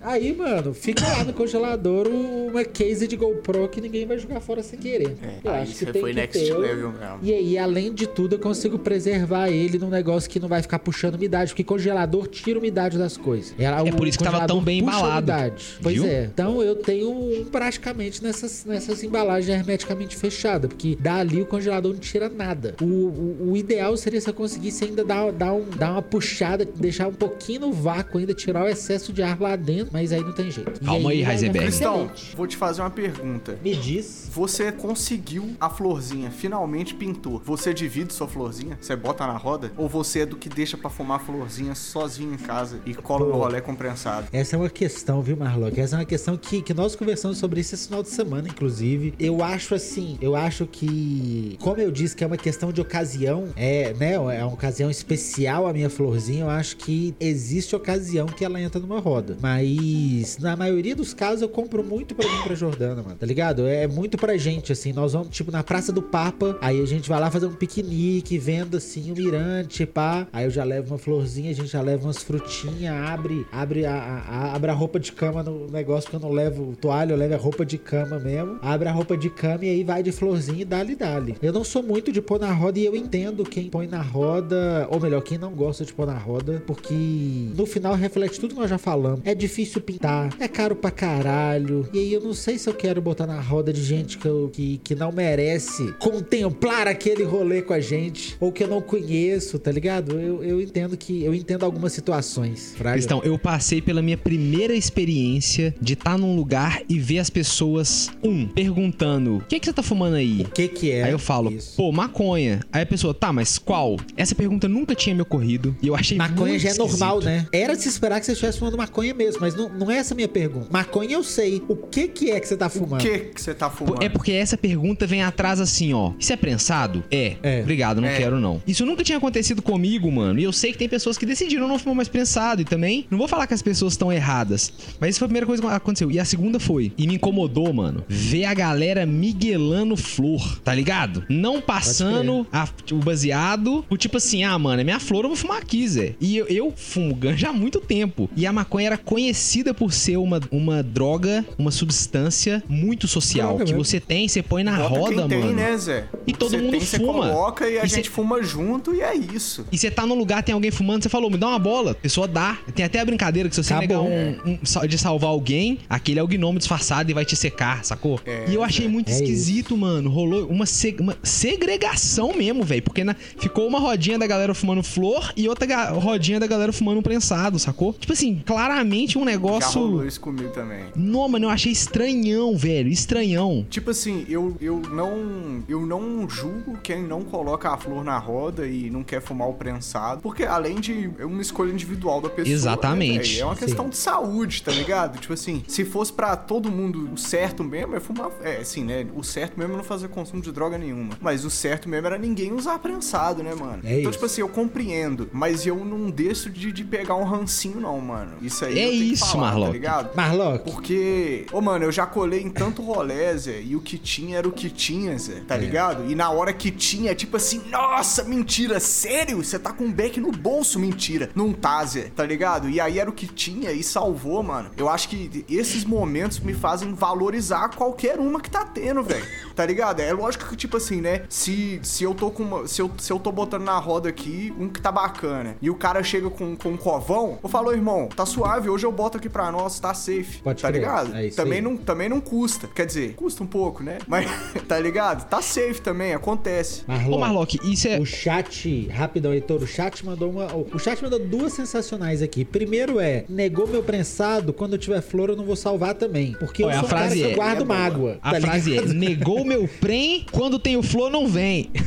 Speaker 1: Aí, mano, fica lá no congelador uma case de GoPro que ninguém vai jogar fora sem querer.
Speaker 3: É,
Speaker 1: eu
Speaker 3: aí
Speaker 1: acho que
Speaker 3: você
Speaker 1: tem
Speaker 3: foi
Speaker 1: que
Speaker 3: next
Speaker 1: ter.
Speaker 3: level mesmo.
Speaker 1: E aí, além de tudo, eu consigo preservar ele num negócio que não vai ficar puxando umidade, porque congelador tira umidade das coisas. Ela-
Speaker 2: É por isso que tava tão bem embalado.
Speaker 1: umidade. Pois
Speaker 2: Viu?
Speaker 1: é. Então eu tenho um praticamente nessas, nessas embalagens hermeticamente fechadas, porque dali o congelador não tira nada. O, o, o ideal seria se eu conseguisse ainda dar, dar, um, dar uma puxada, deixar um pouquinho no vácuo ainda, tirar o excesso de ar lá dentro, mas aí não tem jeito. E
Speaker 2: Calma aí,
Speaker 1: vai- vai
Speaker 2: Heisenberg.
Speaker 3: Cristão, vou te fazer uma pergunta.
Speaker 1: Me diz.
Speaker 3: Você conseguiu a florzinha, finalmente pintou. Você divide sua florzinha? Você bota na roda? Ou você é do que deixa pra fumar a florzinha sozinho em casa e cola no
Speaker 1: Pô.
Speaker 3: rolê comprensado?
Speaker 1: Essa é uma questão, viu, Marlock? Essa é uma questão que, que nós conversamos sobre isso esse final de semana, inclusive. Eu acho assim, eu acho que, como eu disse que é uma questão de ocasião, é, né, é uma ocasião especial a minha florzinha, eu acho que existe ocasião que ela entra numa roda. Mas, na maioria dos casos, eu compro muito pra mim, pra Jordana, mano, tá ligado? É muito pra gente, assim, nós vamos, tipo, na Praça do Papa, aí a gente vai lá fazer um piquenique, vendo, assim, o mirante, pá. Aí eu já levo uma florzinha, a gente já leva umas frutinhas, abre, abre a, a- a- abre a roupa de cama no negócio que eu não levo toalha, eu levo a roupa de cama mesmo. Abre a roupa de cama e aí vai de florzinha e dali, dali. Eu não sou muito de pôr na roda e eu entendo quem põe na roda, ou melhor, quem não gosta de pôr na roda, porque no final reflete tudo que nós já falamos. É difícil pintar, é caro pra caralho. E aí eu não sei se eu quero botar na roda de gente que, eu, que, que não merece contemplar aquele rolê com a gente, ou que eu não conheço, tá ligado? Eu, eu entendo que eu entendo algumas situações. Fraga.
Speaker 2: Cristão, eu passei pela minha primeira experiência de estar num lugar e ver as pessoas, um, perguntando: o que, que você tá fumando aí?
Speaker 1: O que que é?
Speaker 2: Aí eu falo,
Speaker 1: isso?
Speaker 2: pô, maconha. Aí a pessoa, tá, mas qual? Essa pergunta nunca tinha me ocorrido e eu achei
Speaker 1: Maconha
Speaker 2: muito
Speaker 1: já é normal,
Speaker 2: esquisito.
Speaker 1: né? Era de se esperar que você estivesse fumando maconha mesmo, mas não, não é essa a minha pergunta. Maconha eu sei. O que que é que você tá
Speaker 3: O
Speaker 1: fumando?
Speaker 3: que que você tá fumando?
Speaker 2: É porque essa pergunta vem atrás assim, ó. Isso é prensado? É.
Speaker 1: É.
Speaker 2: Obrigado, não
Speaker 3: É.
Speaker 2: quero não. Isso nunca tinha acontecido comigo, mano. E eu sei que tem pessoas que decidiram não fumar mais prensado. E também, não vou falar que as pessoas estão erradas. Mas isso foi a primeira coisa que aconteceu. E a segunda foi. E me incomodou, mano. Mano, ver a galera miguelando flor, tá ligado? Não passando a- o baseado, o tipo assim, ah, mano, é minha flor, eu vou fumar aqui, Zé. E eu, eu fumo ganja há muito tempo. E a maconha era conhecida por ser uma, uma droga, uma substância muito social.
Speaker 1: Droga
Speaker 2: que
Speaker 1: mesmo.
Speaker 2: você tem, você põe na
Speaker 3: Bota
Speaker 2: roda,
Speaker 3: quem tem,
Speaker 2: mano.
Speaker 3: né, Zé?
Speaker 2: E todo
Speaker 3: Você
Speaker 2: mundo
Speaker 3: tem, Você
Speaker 2: fuma.
Speaker 3: coloca e a
Speaker 2: E
Speaker 3: gente
Speaker 2: cê-
Speaker 3: fuma junto e é isso.
Speaker 2: E você tá num lugar, tem alguém fumando, você falou, me dá uma bola. A pessoa dá. Tem até a brincadeira que se você
Speaker 1: Tá
Speaker 2: negar um, um de salvar alguém, aquele é o gnomo disfarçado e vai te secar, sacou?
Speaker 3: É,
Speaker 2: e eu achei muito
Speaker 1: é
Speaker 2: esquisito, mano. Rolou uma, se- uma segregação mesmo, velho. Porque na- ficou uma rodinha da galera fumando flor e outra rodinha da galera fumando um prensado, sacou? Tipo assim, claramente um
Speaker 3: Já rolou
Speaker 2: negócio.
Speaker 3: isso comigo também.
Speaker 2: Não, mano, eu achei estranhão, velho. Estranhão.
Speaker 3: Tipo assim, eu, eu não eu não julgo quem não coloca a flor na roda e não quer fumar o prensado, porque além de é uma escolha individual da pessoa,
Speaker 2: Exatamente.
Speaker 3: né, véi? é uma
Speaker 1: Sim.
Speaker 3: questão de saúde, tá ligado? Tipo assim, se fosse pra todo mundo o certo mesmo, é fumar, é assim, né? O certo mesmo é não fazer consumo de droga nenhuma, mas o certo mesmo era ninguém usar prensado, né, mano?
Speaker 1: É
Speaker 3: então
Speaker 1: isso.
Speaker 3: tipo assim, eu compreendo, mas eu não deixo de, de pegar um rancinho não, mano. Isso aí
Speaker 2: É isso,
Speaker 3: falar, tá
Speaker 2: Marlock.
Speaker 3: ligado?
Speaker 1: Marlock,
Speaker 3: Porque, ô mano, eu já colei em tanto rolé, Zé, e o que tinha era o que tinha, Zé, tá
Speaker 1: É.
Speaker 3: ligado? E na hora que tinha, tipo assim, nossa, mentira, sério? Você tá com um beck no bolso, mentira. Não tá, Zé, tá ligado? E aí era o que tinha e salvou, mano. Eu acho que esses momentos me fazem valorizar qualquer uma que tá tendo, velho. Tá ligado? É lógico que, tipo assim, né? Se, se eu tô com uma. Se eu, se eu tô botando na roda aqui um que tá bacana e o cara chega com, com um covão, eu falo, irmão, tá suave, hoje eu boto aqui pra nós, tá safe.
Speaker 1: Pode
Speaker 3: tá
Speaker 1: crer,
Speaker 3: ligado?
Speaker 1: é
Speaker 3: também,
Speaker 1: aí.
Speaker 3: não, também não custa. Quer dizer, custa um pouco, né? Mas, <laughs> tá ligado? Tá safe também, acontece.
Speaker 1: Marlock.
Speaker 2: Ô, Marlock, isso é.
Speaker 1: O chat, rapidão, Heitor, o chat mandou uma. O chat mandou duas sensacionais aqui. Primeiro é: negou meu prensado, quando eu tiver flor eu não vou salvar também. Porque
Speaker 2: Olha,
Speaker 1: eu
Speaker 2: a
Speaker 1: sou um cara
Speaker 2: frase
Speaker 1: que
Speaker 2: é-
Speaker 1: guardo
Speaker 3: é boa.
Speaker 1: mágoa.
Speaker 2: A
Speaker 1: tá
Speaker 2: frase é:
Speaker 1: ligado?
Speaker 2: negou meu prem, quando tenho flor não vem. <laughs>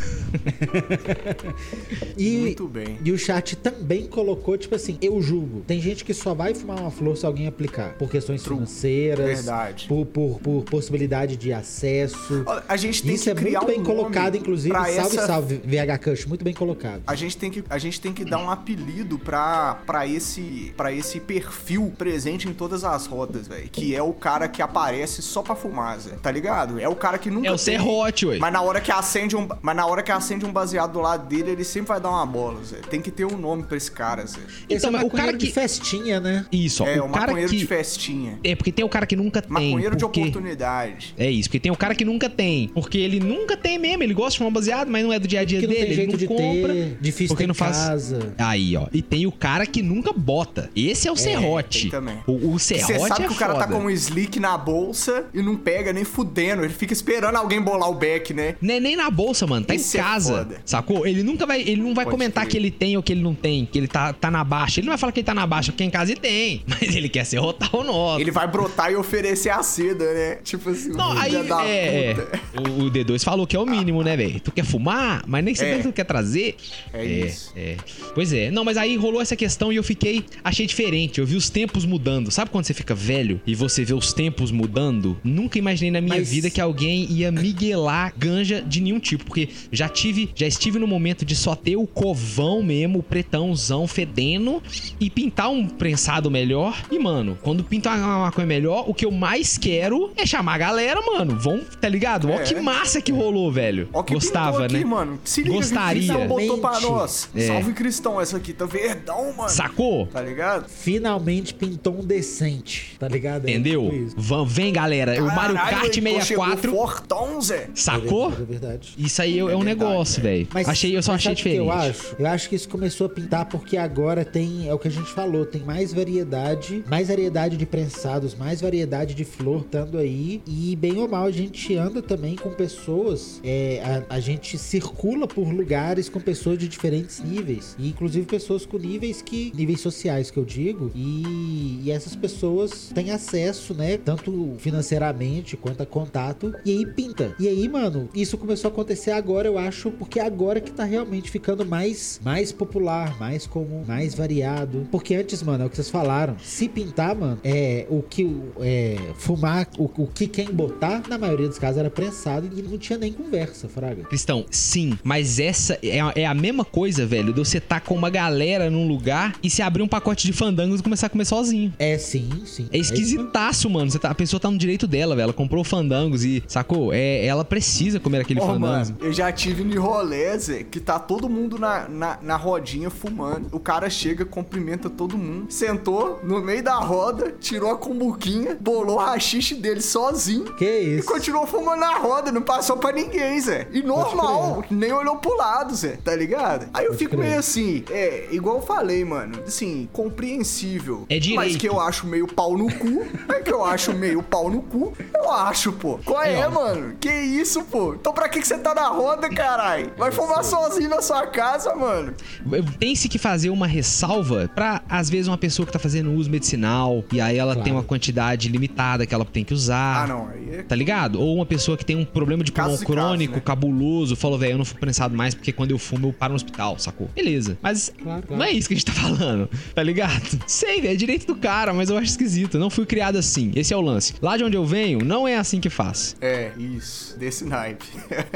Speaker 1: E,
Speaker 3: Muito bem.
Speaker 1: E o chat também colocou, tipo assim, eu julgo. Tem gente que só vai fumar uma flor se alguém aplicar. Por questões
Speaker 3: True.
Speaker 1: financeiras.
Speaker 3: Verdade.
Speaker 1: Por, por, por possibilidade de acesso.
Speaker 3: A gente tem
Speaker 1: Isso
Speaker 3: que
Speaker 1: é
Speaker 3: criar
Speaker 1: muito bem
Speaker 3: um
Speaker 1: colocado,
Speaker 3: nome
Speaker 1: inclusive. Salve,
Speaker 3: essa...
Speaker 1: salve, VH Cush. Muito bem colocado.
Speaker 3: A gente tem que, a gente tem que dar um apelido pra, pra, esse, pra esse perfil presente em todas as rodas, velho. Que é o cara que aparece só pra fumar, Zé. Tá ligado? É o cara que nunca
Speaker 2: É o serrote, ué.
Speaker 3: Mas na hora que acende um, mas na hora que acende um baseado do lado dele, ele sempre vai dar uma bola, Zé. Tem que ter um nome pra esse cara, Zé.
Speaker 1: Esse
Speaker 2: Então,
Speaker 1: é
Speaker 2: mas o cara
Speaker 1: de
Speaker 2: que.
Speaker 1: festinha, né?
Speaker 2: Isso, ó.
Speaker 3: é,
Speaker 2: o
Speaker 3: o
Speaker 2: cara
Speaker 3: maconheiro
Speaker 2: que.
Speaker 3: de festinha.
Speaker 2: É, porque tem o cara que nunca tem.
Speaker 3: Maconheiro de
Speaker 2: porque...
Speaker 3: oportunidade.
Speaker 2: É isso, porque tem o cara que nunca tem. Porque ele nunca tem mesmo, ele gosta de fumar baseado, mas não é do dia a dia dele,
Speaker 1: tem
Speaker 2: ele
Speaker 1: jeito
Speaker 2: não
Speaker 1: de
Speaker 2: compra.
Speaker 1: ter, difícil
Speaker 2: porque
Speaker 1: ter
Speaker 2: não faz-
Speaker 1: casa.
Speaker 2: Aí, ó. E tem o cara que nunca bota. Esse é o serrote.
Speaker 3: tem também.
Speaker 2: O, o serrote
Speaker 3: Você sabe
Speaker 2: é
Speaker 3: que o cara
Speaker 2: foda.
Speaker 3: tá com um slick na bolsa e não pega nem fudendo. Ele fica esperando alguém bolar o beck, né?
Speaker 2: Não é nem na bolsa, mano. Tá
Speaker 3: Isso
Speaker 2: em
Speaker 3: é
Speaker 2: casa.
Speaker 3: foda.
Speaker 2: sacou? Ele nunca vai. Ele não vai
Speaker 3: Pode
Speaker 2: comentar
Speaker 3: crer.
Speaker 2: que ele tem ou que ele não tem. Que ele tá, tá na baixa. Ele não vai falar que ele tá na baixa, porque em casa ele tem. <laughs> Mas ele quer serrotar o nosso.
Speaker 3: Ele vai brotar e oferecer a seda, né? Tipo assim,
Speaker 2: Não, aí é,
Speaker 3: puta.
Speaker 2: é. O, o D2 falou que é o mínimo, né, velho? Tu quer fumar, mas nem sempre
Speaker 3: É.
Speaker 2: tu quer trazer.
Speaker 3: É isso.
Speaker 2: É. Pois é. Não, mas aí rolou essa questão e eu fiquei. Achei diferente. Eu vi os tempos mudando. Sabe quando você fica velho e você vê os tempos mudando? Nunca imaginei na minha
Speaker 1: Mas-
Speaker 2: vida que alguém ia miguelar ganja de nenhum tipo. Porque já tive, já estive no momento de só ter o covão mesmo, o pretãozão fedendo e pintar um prensado melhor. E, mano, quando pinta uma maconha melhor, o que eu mais quero é chamar a galera, mano. Vão, tá ligado? Ó,
Speaker 3: É.
Speaker 2: que massa que rolou, velho.
Speaker 3: Ó que
Speaker 2: Gostava,
Speaker 3: aqui,
Speaker 2: né?
Speaker 3: mano. Se liga
Speaker 2: Gostaria.
Speaker 3: que botou pra nós.
Speaker 2: É.
Speaker 3: Salve Cristão, essa aqui tá verdão, mano.
Speaker 2: Sacou?
Speaker 3: Tá ligado?
Speaker 1: Finalmente pintou um decente, tá ligado? É
Speaker 2: Entendeu?
Speaker 1: tipo.
Speaker 2: Vvam- vem, galera. O Mario
Speaker 3: Caralho,
Speaker 2: Kart
Speaker 3: Heitor
Speaker 2: 64.
Speaker 3: Chegou fortão, Zé.
Speaker 2: Sacou?
Speaker 1: É verdade.
Speaker 2: Isso aí é,
Speaker 3: É
Speaker 2: é um
Speaker 3: verdade,
Speaker 2: negócio, velho.
Speaker 1: Mas
Speaker 2: Achei, eu só
Speaker 1: mas
Speaker 2: achei diferente.
Speaker 1: Eu acho, eu acho que isso começou a pintar porque agora tem, é o que a gente falou, tem mais variedade, mais variedade de prensados, mais variedade de flor estando aí. E bem ou mal, a gente anda também com pessoas, é, a, a gente circula por lugares com pessoas de diferentes níveis. E inclusive pessoas com níveis que. níveis sociais que eu digo. E, e essas pessoas têm acesso, né? Tanto financeiramente quanto a contato. E aí pinta. E aí, mano, isso começou a acontecer agora, eu acho porque é agora que tá realmente ficando mais, mais popular, mais comum, mais variado. Porque antes, mano, é o que vocês falaram. Se pintar, mano, é o que é, fumar, o, o que quem botar, na maioria dos casos era prensado e não tinha nem conversa, Fraga.
Speaker 2: Cristão, sim, mas essa é, a- é a mesma coisa, velho, de você tá com uma galera num lugar e se abrir um pacote de fandangos e começar a comer sozinho.
Speaker 1: É sim, sim.
Speaker 2: É esquisitaço, mano. Tá- a pessoa tá no direito dela, velho. Ela comprou fandangos e, sacou? É, ela precisa comer aquele fandango.
Speaker 3: mano, eu já tive no rolê, Zé, que tá todo mundo na, na, na rodinha fumando. O cara chega, cumprimenta todo mundo, sentou no meio da roda, tirou a cumbuquinha, bolou o rachixe dele sozinho.
Speaker 1: Que
Speaker 3: E
Speaker 1: isso?
Speaker 3: continuou fumando na roda, não passou pra ninguém, Zé. E normal, nem olhou pro lado, Zé, tá ligado? Aí eu
Speaker 1: Pode
Speaker 3: fico
Speaker 1: crer.
Speaker 3: meio assim, é, igual eu falei, mano, assim, compreensível.
Speaker 2: É direito.
Speaker 3: Mas que eu acho meio pau no cu, é que eu acho meio pau no cu, eu acho, pô. Qual é,
Speaker 2: É,
Speaker 3: mano? Que isso, pô? Então pra que, que você tá na roda, caralho? Vai fumar sozinho na sua casa, mano?
Speaker 2: Tem-se que fazer uma ressalva pra, às vezes, uma pessoa que tá fazendo uso medicinal e aí ela
Speaker 1: Claro.
Speaker 2: tem uma quantidade limitada que ela tem que usar.
Speaker 3: Ah, não, aí é...
Speaker 2: Tá ligado? Ou uma pessoa que tem um problema de pulmão crônico,
Speaker 3: né?
Speaker 2: cabuloso, falou, velho, eu não fumo prensado mais porque quando eu fumo eu paro no hospital, sacou? Beleza. Mas
Speaker 1: Claro, claro.
Speaker 2: não é isso que a gente tá falando, tá ligado? Sei, velho, é direito do cara, mas eu acho esquisito. Eu não fui criado assim. Esse é o lance. Lá de onde eu venho, não é assim que faz.
Speaker 3: É, isso, desse naipe.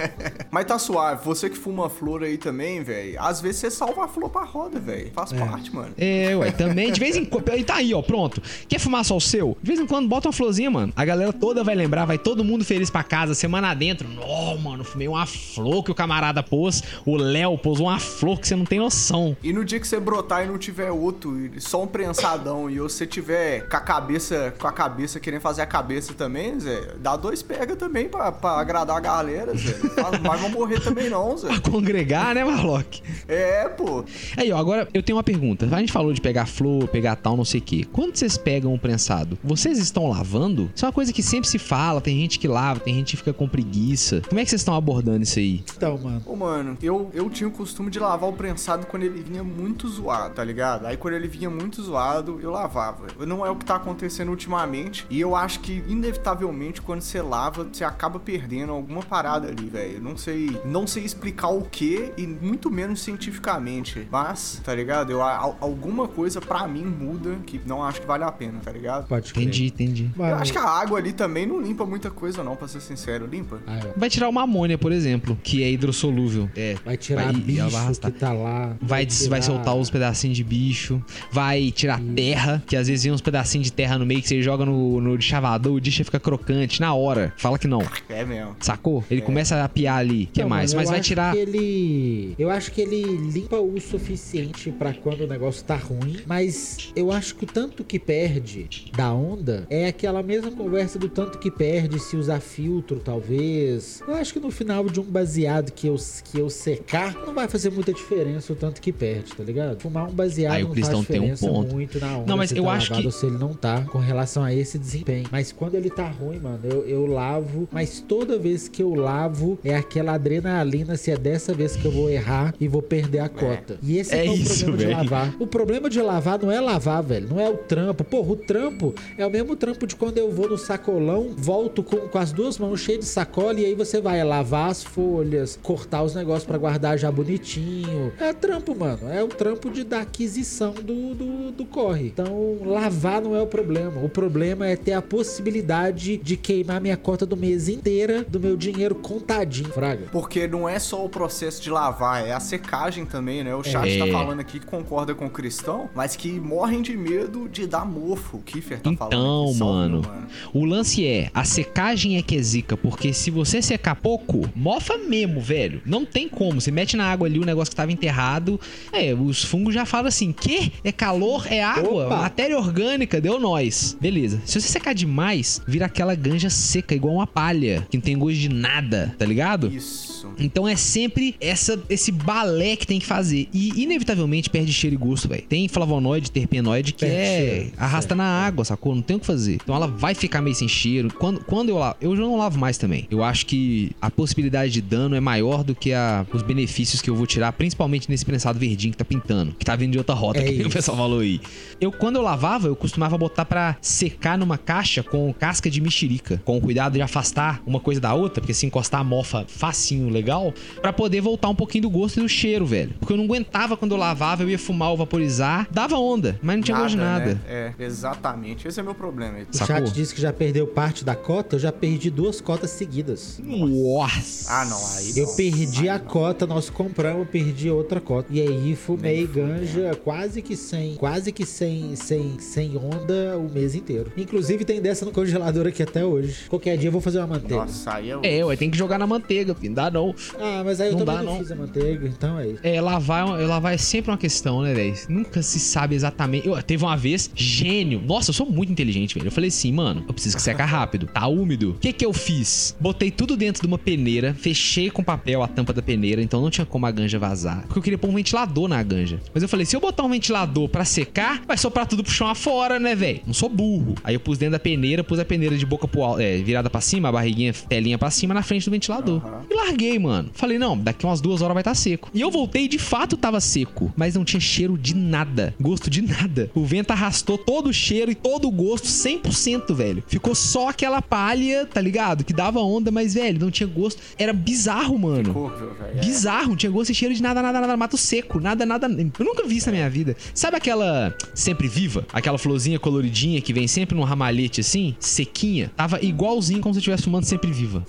Speaker 3: <laughs> Mas tá suave, você que fuma flor aí também, velho. Às vezes você salva a flor pra roda, velho. Faz parte, mano.
Speaker 2: É, ué, também, de vez em quando. Aí tá aí, ó, pronto. Quer fumar só o seu? De vez em quando bota uma florzinha, mano. A galera toda vai lembrar, vai todo mundo feliz pra casa, semana dentro. Nó, mano, fumei uma flor que o camarada pôs. O Léo pôs uma flor que você não tem noção.
Speaker 3: E no dia que você brotar e não tiver outro, e só um prensadão, e você tiver com a cabeça, com a cabeça querendo fazer a cabeça também, Zé, dá dois pega também pra, pra agradar a galera, Zé. Mas vão morrer também não, Zé. <laughs>
Speaker 2: Pra congregar, né, Marlock?
Speaker 3: É, pô.
Speaker 2: Aí, ó, agora eu tenho uma pergunta. A gente falou de pegar flor, pegar tal, não sei o quê. Quando vocês pegam um prensado, vocês estão lavando? Isso é uma coisa que sempre se fala, tem gente que lava, tem gente que fica com preguiça. Como é que vocês estão abordando isso aí?
Speaker 1: Então, mano.
Speaker 3: Ô, mano, eu, eu tinha o costume de lavar o prensado quando ele vinha muito zoado, tá ligado? Aí quando ele vinha muito zoado, eu lavava. Não é o que tá acontecendo ultimamente. E eu acho que, inevitavelmente, quando você lava, você acaba perdendo alguma parada ali, velho. Não sei. Não sei explicar o que e muito menos cientificamente. Mas, tá ligado? Eu, al- alguma coisa pra mim muda que não acho que vale a pena, tá ligado?
Speaker 1: Pode.
Speaker 2: Entendi, entendi.
Speaker 3: Eu
Speaker 1: Mano,
Speaker 3: acho que a água ali também não limpa muita coisa, não, pra ser sincero. Limpa?
Speaker 1: ah, é.
Speaker 2: Vai tirar uma amônia, por exemplo, que é hidrossolúvel. É.
Speaker 1: Vai tirar
Speaker 2: Vai-
Speaker 1: bicho
Speaker 2: vai arrastar.
Speaker 1: que tá lá.
Speaker 2: Vai, vai
Speaker 1: tirar-
Speaker 2: soltar os pedacinhos de bicho. Vai tirar terra, que às vezes vem uns pedacinhos de terra no meio que você joga no, no chavador, o fica crocante na hora. Fala que não.
Speaker 3: É mesmo.
Speaker 2: Sacou? Ele começa a piar ali. O que
Speaker 1: Não,
Speaker 2: mais? Mas
Speaker 1: eu
Speaker 2: vai
Speaker 1: acho
Speaker 2: tirar.
Speaker 1: que ele, eu acho que ele limpa o suficiente pra quando o negócio tá ruim, mas eu acho que o tanto que perde da onda é aquela mesma conversa do tanto que perde se usar filtro, talvez. Eu acho que no final de um baseado que eu, que eu secar, não vai fazer muita diferença o tanto que perde, tá ligado? Fumar um baseado
Speaker 2: Aí o
Speaker 1: não faz
Speaker 2: tem um
Speaker 1: diferença
Speaker 2: ponto.
Speaker 1: muito na onda.
Speaker 2: Não, mas
Speaker 1: se
Speaker 2: eu
Speaker 1: tá
Speaker 2: acho que-
Speaker 1: ou se ele não tá com relação a esse desempenho. Mas quando ele tá ruim, mano, eu, eu lavo, mas toda vez que eu lavo é aquela adrenalina se é dessa vez que eu vou errar e vou perder a cota. E esse
Speaker 2: É
Speaker 1: é o problema de
Speaker 2: velho.
Speaker 1: lavar. O problema de lavar não é lavar, velho, não é o trampo. Porra, o trampo é o mesmo trampo de quando eu vou no sacolão, volto com, com as duas mãos cheias de sacola e aí você vai lavar as folhas, cortar os negócios pra guardar já bonitinho. É trampo, mano. É o trampo de da aquisição do, do, do corre. Então, lavar não é o problema. O problema é ter a possibilidade de queimar minha cota do mês inteira do meu dinheiro contadinho, Fraga.
Speaker 3: Porque não é só o processo de lavar, é a secagem também, né? O chat
Speaker 2: É.
Speaker 3: tá falando aqui que concorda com o Cristão, mas que morrem de medo de dar mofo. O Kiefer tá falando
Speaker 2: Então,
Speaker 3: aqui. Salve,
Speaker 2: mano,
Speaker 3: meu
Speaker 2: o lance é, a secagem é que é zica, porque se você secar pouco, mofa mesmo, velho. Não tem como. Você mete na água ali o negócio que tava enterrado, é, os fungos já falam assim, que? É calor, é água,
Speaker 1: Opa!
Speaker 2: matéria orgânica, deu nós. Beleza. Se você secar demais, vira aquela ganja seca, igual uma palha, que não tem gosto de nada, tá ligado?
Speaker 3: Isso.
Speaker 2: Então é sempre essa, esse balé que tem que fazer. E inevitavelmente perde cheiro e gosto, velho. Tem flavonoide, terpenoide que
Speaker 1: Perde
Speaker 2: é.
Speaker 1: cheiro,
Speaker 2: arrasta
Speaker 1: certo.
Speaker 2: na água, sacou? Não tem o que fazer. Então ela vai ficar meio sem cheiro. Quando, quando eu lavo, eu já não lavo mais também. Eu acho que a possibilidade de dano é maior do que a- os benefícios que eu vou tirar, principalmente nesse prensado verdinho que tá pintando, que tá vindo de outra rota,
Speaker 1: É
Speaker 2: que o pessoal falou aí. Eu, quando eu lavava, eu costumava botar pra secar numa caixa com casca de mexerica, com o cuidado de afastar uma coisa da outra, porque se encostar a mofa facinho, legal pra poder voltar um pouquinho do gosto e do cheiro, velho. Porque eu não aguentava quando eu lavava, eu ia fumar ou vaporizar, dava onda, mas não tinha gosto de nada.
Speaker 3: Né? É, exatamente. Esse é meu problema.
Speaker 1: O chat disse que já perdeu parte da cota, eu já perdi duas cotas seguidas.
Speaker 2: Nossa!
Speaker 3: Ah, não, aí
Speaker 1: Eu
Speaker 3: não.
Speaker 1: perdi
Speaker 3: Aí
Speaker 1: a
Speaker 3: não.
Speaker 1: cota, nós compramos, eu perdi outra cota. E aí fumei ganja quase que sem, quase que sem, sem, sem onda o mês inteiro. Inclusive tem dessa no congelador aqui até hoje. Qualquer dia eu vou fazer uma manteiga.
Speaker 3: Nossa, aí é...
Speaker 2: É, ué, tem que jogar na manteiga, filho. Dá não.
Speaker 1: Ah, mas aí eu
Speaker 2: Não
Speaker 1: também
Speaker 2: dá,
Speaker 1: não,
Speaker 2: não.
Speaker 1: fiz a manteiga, então é isso.
Speaker 2: É, lavar, lavar é sempre uma questão, né, velho? Nunca se sabe exatamente. Eu, teve uma vez, gênio. Nossa, eu sou muito inteligente, velho. Eu falei assim, mano, eu preciso que seca rápido. Tá úmido. O que que eu fiz? Botei tudo dentro de uma peneira, fechei com papel a tampa da peneira, então não tinha como a ganja vazar. Porque eu queria pôr um ventilador na ganja. Mas eu falei, se eu botar um ventilador pra secar, vai soprar tudo pro chão afora, né, velho? Não sou burro. Aí eu pus dentro da peneira, pus a peneira de boca pro alto, é, virada pra cima, a barriguinha, telinha pra cima, na frente do ventilador.
Speaker 3: Aham.
Speaker 2: E larguei, mano. Falei, não, daqui umas duas horas vai estar seco. E eu voltei e de fato tava seco. Mas não tinha cheiro de nada. Gosto de nada. O vento arrastou todo o cheiro e todo o gosto 100%, velho. Ficou só aquela palha, tá ligado? Que dava onda, mas, velho, não tinha gosto. Era bizarro, mano.
Speaker 3: Velho. É.
Speaker 2: Bizarro, não tinha gosto e cheiro de nada, nada, nada, mato seco, nada, nada. Eu nunca vi isso na minha vida. Sabe aquela sempre viva? Aquela florzinha coloridinha que vem sempre num ramalhete assim, sequinha? Tava igualzinho como se eu estivesse fumando sempre viva.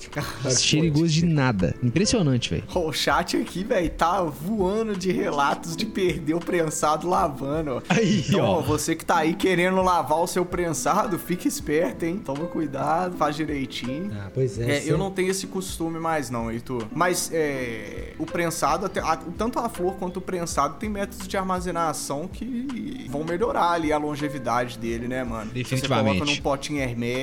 Speaker 2: cheiro e gosto de nada. Impressionante, velho.
Speaker 3: O chat aqui, velho, tá voando de relatos de perder o prensado lavando. ó.
Speaker 2: Aí,
Speaker 3: Então,
Speaker 2: ó.
Speaker 3: você que tá aí querendo lavar o seu prensado, fique esperto, hein? Toma cuidado, faz direitinho.
Speaker 1: Ah, pois é.
Speaker 3: É,
Speaker 1: você-
Speaker 3: eu não tenho esse costume mais não, Heitor. Mas é, o prensado, até- a- tanto a flor quanto o prensado tem métodos de armazenação que vão melhorar ali a longevidade dele, né, mano? Você
Speaker 2: Definitivamente.
Speaker 3: coloca num potinho hermético,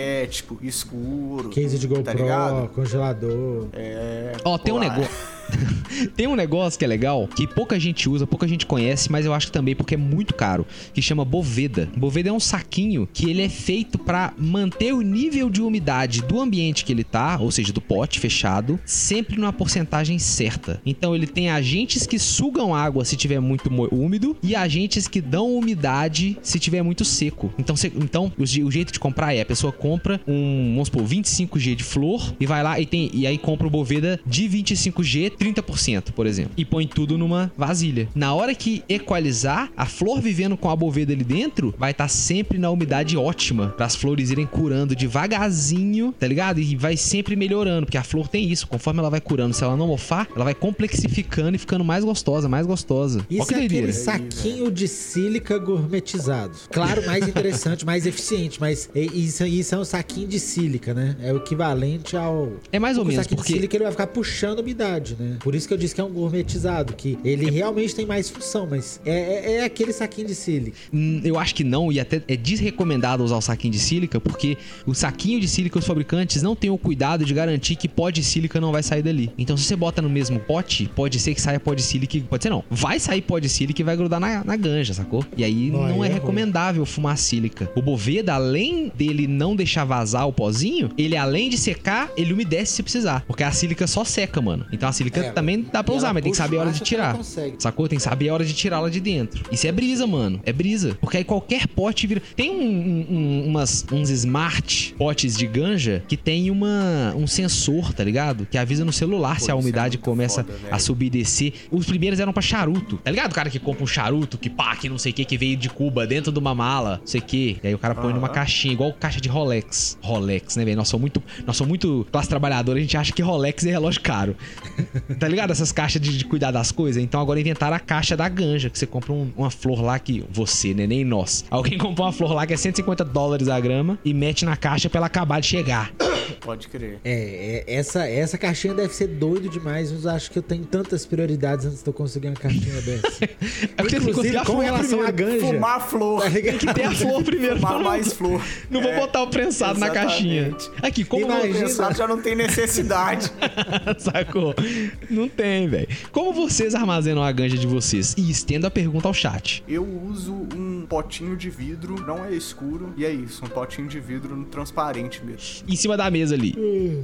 Speaker 3: escuro.
Speaker 1: Case de GoPro,
Speaker 3: Tá ligado?
Speaker 1: congelador.
Speaker 3: É.
Speaker 2: Ó, tem um negócio. <laughs> tem um negócio que é legal, que pouca gente usa, pouca gente conhece, mas eu acho que também porque é muito caro, que chama Boveda. Boveda é um saquinho que ele é feito pra manter o nível de umidade do ambiente que ele tá, ou seja, do pote fechado, sempre numa porcentagem certa. Então ele tem agentes que sugam água se tiver muito úmido e agentes que dão umidade se tiver muito seco. Então, se- então o, o jeito de comprar é a pessoa compra um, vamos supor, 25G de flor e vai lá e tem e aí compra o Boveda de 25G 30%, por exemplo, e põe tudo numa vasilha. Na hora que equalizar, a flor vivendo com a Boveda ali dentro vai estar sempre na umidade ótima para as flores irem curando devagarzinho, tá ligado? E vai sempre melhorando, porque a flor tem isso, conforme ela vai curando, se ela não mofar, ela vai complexificando e ficando mais gostosa, mais gostosa.
Speaker 1: Isso é aquele saquinho de sílica gourmetizado. Claro, mais interessante, <laughs> mais eficiente, mas isso, isso é um saquinho de sílica, né? É o equivalente ao.
Speaker 2: É mais ou
Speaker 1: Porque o
Speaker 2: menos,
Speaker 1: saquinho
Speaker 2: porque
Speaker 1: de sílica ele vai ficar puxando umidade, né? Por isso que eu disse que é um gourmetizado, que ele realmente tem mais função, mas é, é- é aquele saquinho de sílica.
Speaker 2: Hum, Eu acho que não, e até é desrecomendado usar o saquinho de sílica, porque o saquinho de sílica, os fabricantes não têm o cuidado de garantir que pó de sílica não vai sair dali. Então, se você bota no mesmo pote, pode ser que saia pó de sílica. Pode ser não. Vai sair pó de sílica e vai grudar na, na ganja, sacou? E aí
Speaker 1: Não,
Speaker 2: não é,
Speaker 1: é ruim.
Speaker 2: recomendável fumar sílica. O Boveda, além dele não deixar vazar o pozinho, ele além de secar, ele umedece se precisar. Porque a sílica só seca, mano. Então a sílica
Speaker 1: É,
Speaker 2: também dá pra usar,
Speaker 1: ela
Speaker 2: mas tem que saber a hora de
Speaker 1: ela
Speaker 2: tirar. Sacou? Tem que saber a hora de tirá-la de dentro. Isso é brisa, mano. É brisa. Porque aí qualquer pote vira. Tem um- um- um- umas, uns smart potes de ganja que tem uma, um sensor, tá ligado? Que avisa no celular
Speaker 3: Pô,
Speaker 2: se a
Speaker 3: é
Speaker 2: umidade
Speaker 3: muito
Speaker 2: começa
Speaker 3: foda,
Speaker 2: a subir e descer. Os primeiros eram pra charuto. Tá ligado? O cara que compra um charuto, que pá, que não sei o que, que veio de Cuba dentro de uma mala, não sei o que. E aí o cara põe numa
Speaker 3: Aham.
Speaker 2: caixinha, igual caixa de Rolex. Rolex, né, velho? Nós somos muito, nós somos muito classe trabalhadora, a gente acha que Rolex é relógio caro. <laughs> tá ligado? Essas caixas de, de cuidar das coisas. Então agora inventaram a caixa da ganja, que você compra um- uma flor lá que. Você, né? Nem nós. Alguém <laughs> comprou uma flor lá que é 150 dólares a grama e mete na caixa pra ela acabar de chegar.
Speaker 3: Pode crer.
Speaker 1: É, é, essa, essa caixinha deve ser doido demais, mas eu acho que eu tenho tantas prioridades antes de eu conseguir uma caixinha dessa. <laughs>
Speaker 2: É
Speaker 1: Inclusive, com relação à
Speaker 2: primeiro.
Speaker 1: ganja.
Speaker 3: Fumar flor.
Speaker 1: Tá?
Speaker 2: Tem que ter a flor primeiro.
Speaker 3: Fumar mais flor.
Speaker 2: Não vou
Speaker 3: É,
Speaker 2: botar o prensado na
Speaker 3: exatamente.
Speaker 2: caixinha. Aqui, como
Speaker 1: Imagina.
Speaker 3: Prensado já não tem necessidade. <laughs>
Speaker 2: Sacou? Não tem, velho. Como vocês armazenam a ganja de vocês? E estendo a pergunta ao chat.
Speaker 3: Eu uso um potinho de vidro, não é escuro, e é isso, um potinho de vidro transparente mesmo.
Speaker 2: Em cima da mesa ali.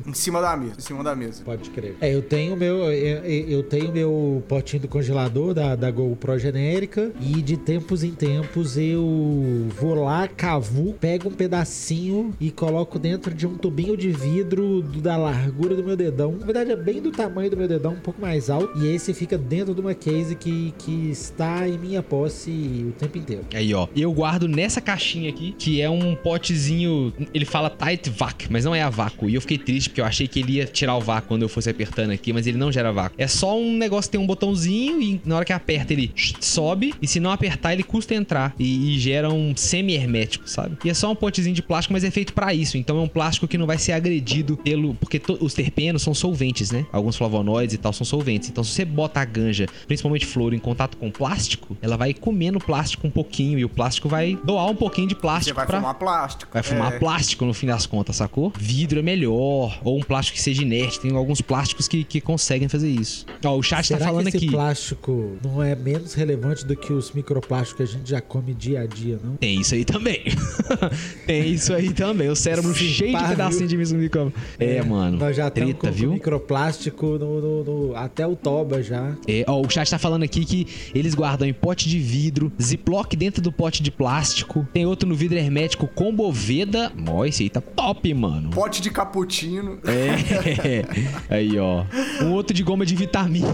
Speaker 3: Em cima da mesa. Em cima da mesa.
Speaker 1: Pode crer. É, eu tenho meu. Eu, eu tenho meu potinho do congelador da, da GoPro genérica. E de tempos em tempos eu vou lá, cavu, pego um pedacinho e coloco dentro de um tubinho de vidro do- da largura do meu dedão. Na verdade, é bem do tamanho do meu dedão, um pouco mais alto. E esse fica dentro de uma case que, que está em minha posse o tempo inteiro.
Speaker 2: Aí, ó. Eu guardo nessa caixinha aqui, que é um potezinho. Ele fala tight vac, mas não é a vácuo. E eu fiquei triste porque eu achei que ele ia tirar o vácuo quando eu fosse apertando aqui, mas ele não gera vácuo. É só um negócio que tem um botãozinho e na hora que aperta ele sobe. E se não apertar, ele custa entrar. E, e gera um semi-hermético, sabe? E é só um potezinho de plástico, mas é feito pra isso. Então é um plástico que não vai ser agredido pelo. Porque os terpenos são solventes, né? Alguns flavonoides e tal são solventes. Então se você bota a ganja, principalmente flor, em contato com plástico, ela vai comendo plástico um pouquinho. E o plástico vai doar um pouquinho de
Speaker 3: Você
Speaker 2: plástico
Speaker 3: vai
Speaker 2: pra.
Speaker 3: fumar plástico.
Speaker 2: Vai fumar
Speaker 3: É.
Speaker 2: plástico no fim das contas, sacou? Vidro é melhor. Ou um plástico que seja inerte. Tem alguns plásticos que, que conseguem fazer isso. Ó, o chat
Speaker 1: Será
Speaker 2: tá falando
Speaker 1: que esse
Speaker 2: aqui.
Speaker 1: plástico não é menos relevante do que os microplásticos que a gente já come dia a dia, não?
Speaker 2: Tem isso aí também. <laughs> Tem isso aí também. O cérebro
Speaker 1: Sim,
Speaker 2: cheio
Speaker 1: pá,
Speaker 2: de pedacinho de micro. É, mano.
Speaker 1: Nós já estamos
Speaker 2: Treta,
Speaker 1: com,
Speaker 2: viu?
Speaker 1: com microplástico no, no- no- até o toba já.
Speaker 2: É, ó, o chat tá falando aqui que eles guardam em pote de vidro, ziploc dentro do pote de plástico. Tem outro no vidro hermético com boveda. Ó, esse aí tá top, mano.
Speaker 3: Pote de cappuccino.
Speaker 2: É. <laughs> Aí, ó. Um outro de goma de vitamina.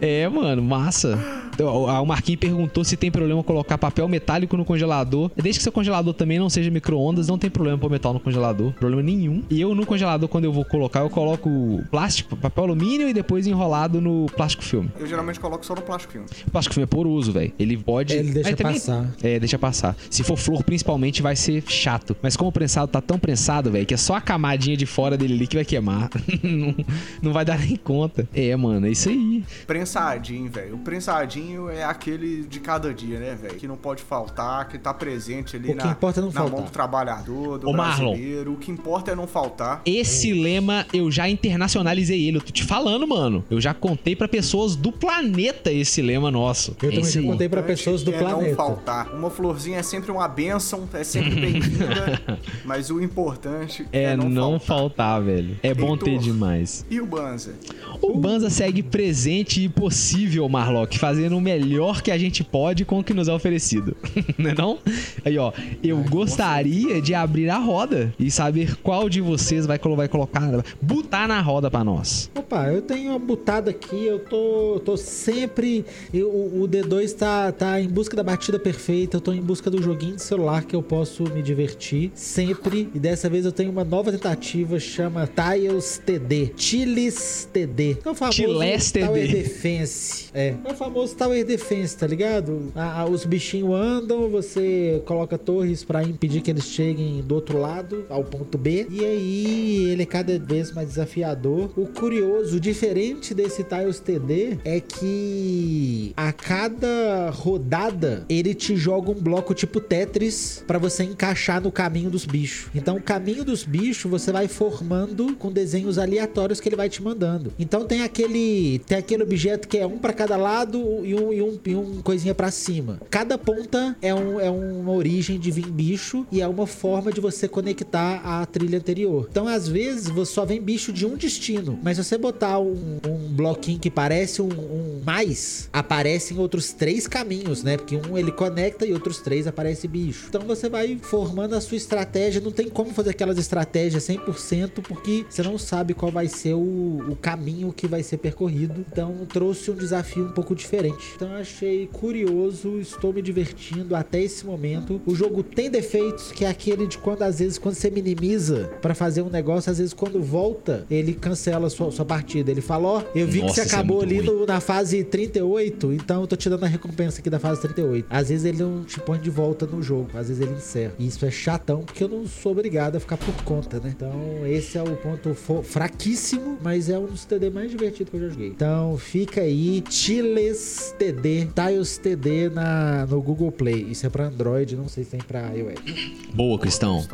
Speaker 2: É, mano, massa. Então, O Marquinhos perguntou se tem problema colocar papel metálico no congelador. Desde que seu congelador também não seja micro-ondas, não tem problema pôr metal no congelador. Problema nenhum. E eu no congelador, quando eu vou colocar, eu coloco plástico, papel alumínio e depois enrolado no plástico filme.
Speaker 3: Eu geralmente coloco só no plástico filme.
Speaker 2: O plástico filme é poroso, velho. Ele pode.
Speaker 1: Ele deixa
Speaker 2: também-
Speaker 1: passar.
Speaker 2: É, deixa passar. Se for flor, principalmente, vai ser chato. Mas como o prensado tá tão prensado, velho, que é só a camadinha de fora dele ali que vai queimar. <laughs> não, não vai dar nem conta. É, mano, é isso aí.
Speaker 3: Prensadinho, velho. O prensadinho é aquele de cada dia, né, velho? Que não pode faltar, que tá presente ali
Speaker 1: O que
Speaker 3: na,
Speaker 1: importa é não
Speaker 3: na
Speaker 1: faltar.
Speaker 3: mão do trabalhador, do
Speaker 2: Ô, Marlon.
Speaker 3: brasileiro. O que importa é não faltar.
Speaker 2: Esse lema eu já internacionalizei ele. Eu tô te falando, mano. Eu já contei pra pessoas do planeta esse lema nosso.
Speaker 1: Eu
Speaker 2: é
Speaker 1: também contei pra pessoas do
Speaker 3: é não
Speaker 1: planeta.
Speaker 3: faltar. Uma florzinha é sempre uma bênção, é sempre bem-vinda, <laughs> mas o importante é,
Speaker 2: É
Speaker 3: não,
Speaker 2: não
Speaker 3: faltar.
Speaker 2: faltar, velho. É bom ter
Speaker 3: Heitor.
Speaker 2: demais.
Speaker 3: E o Banza?
Speaker 2: O Banza segue presente e possível, Marlock, fazendo o melhor que a gente pode com o que nos é oferecido. <laughs> não é não? Aí, ó, eu gostaria de abrir a roda e saber qual de vocês vai, vai colocar, botar na roda pra nós.
Speaker 1: Opa, eu tenho uma butada aqui, eu tô, tô sempre. eu- o o D2 tá, tá em busca da batida perfeita, eu tô em busca do joguinho de celular que eu posso me divertir sempre. E dessa vez eu tenho uma nova tentativa, chama Tiles TD. Chiles TD. É o famoso
Speaker 2: Chiles TD.
Speaker 1: Tower Defense. É, é o famoso Tower Defense, tá ligado? A- a- os bichinhos andam, você coloca torres pra impedir que eles cheguem do outro lado, ao ponto B. E aí ele é cada vez mais desafiador. O curioso, o diferente desse Tiles TD é que a cada rodada ele te joga um bloco tipo Tetris pra você encaixar no caminho dos bichos. Então o caminho dos bichos você vai formando com desenhos aleatórios que ele vai te mandando. Então tem aquele tem aquele objeto que é um pra cada lado e um, e um, e um coisinha pra cima. Cada ponta é, um, é uma origem de vir bicho e é uma forma de você conectar a trilha anterior. Então às vezes você só vem bicho de um destino, mas se você botar um, um bloquinho que parece um, um mais, aparecem outros três caminhos, né? Porque um ele conecta e outros três aparece bicho. Então você vai formando a sua estratégia. Não tem como fazer aquelas estratégias 100% porque você não sabe qual vai ser o, o caminho que vai ser percorrido. Então trouxe um desafio um pouco diferente. Então achei curioso, estou me divertindo até esse momento. O jogo tem defeitos, que é aquele de quando às vezes quando você minimiza pra fazer um negócio, às vezes quando volta, ele cancela a sua, sua partida. Ele fala: Ó, eu vi
Speaker 2: Nossa,
Speaker 1: que você
Speaker 2: é
Speaker 1: acabou
Speaker 2: muito
Speaker 1: ali no- na fase 38, então eu tô te dando a recompensa aqui da fase 38. Às vezes ele não te põe de volta no jogo, às vezes ele encerra. E isso é chatão, porque eu não sou obrigado a ficar por conta, né? Então esse é o ponto fraquíssimo, mas é um dos TD mais divertidos que eu já joguei. Então fica aí, Chiles TD, Tiles TD na, no Google Play. Isso é pra Android, não sei se tem pra iOS.
Speaker 2: Boa, Cristão.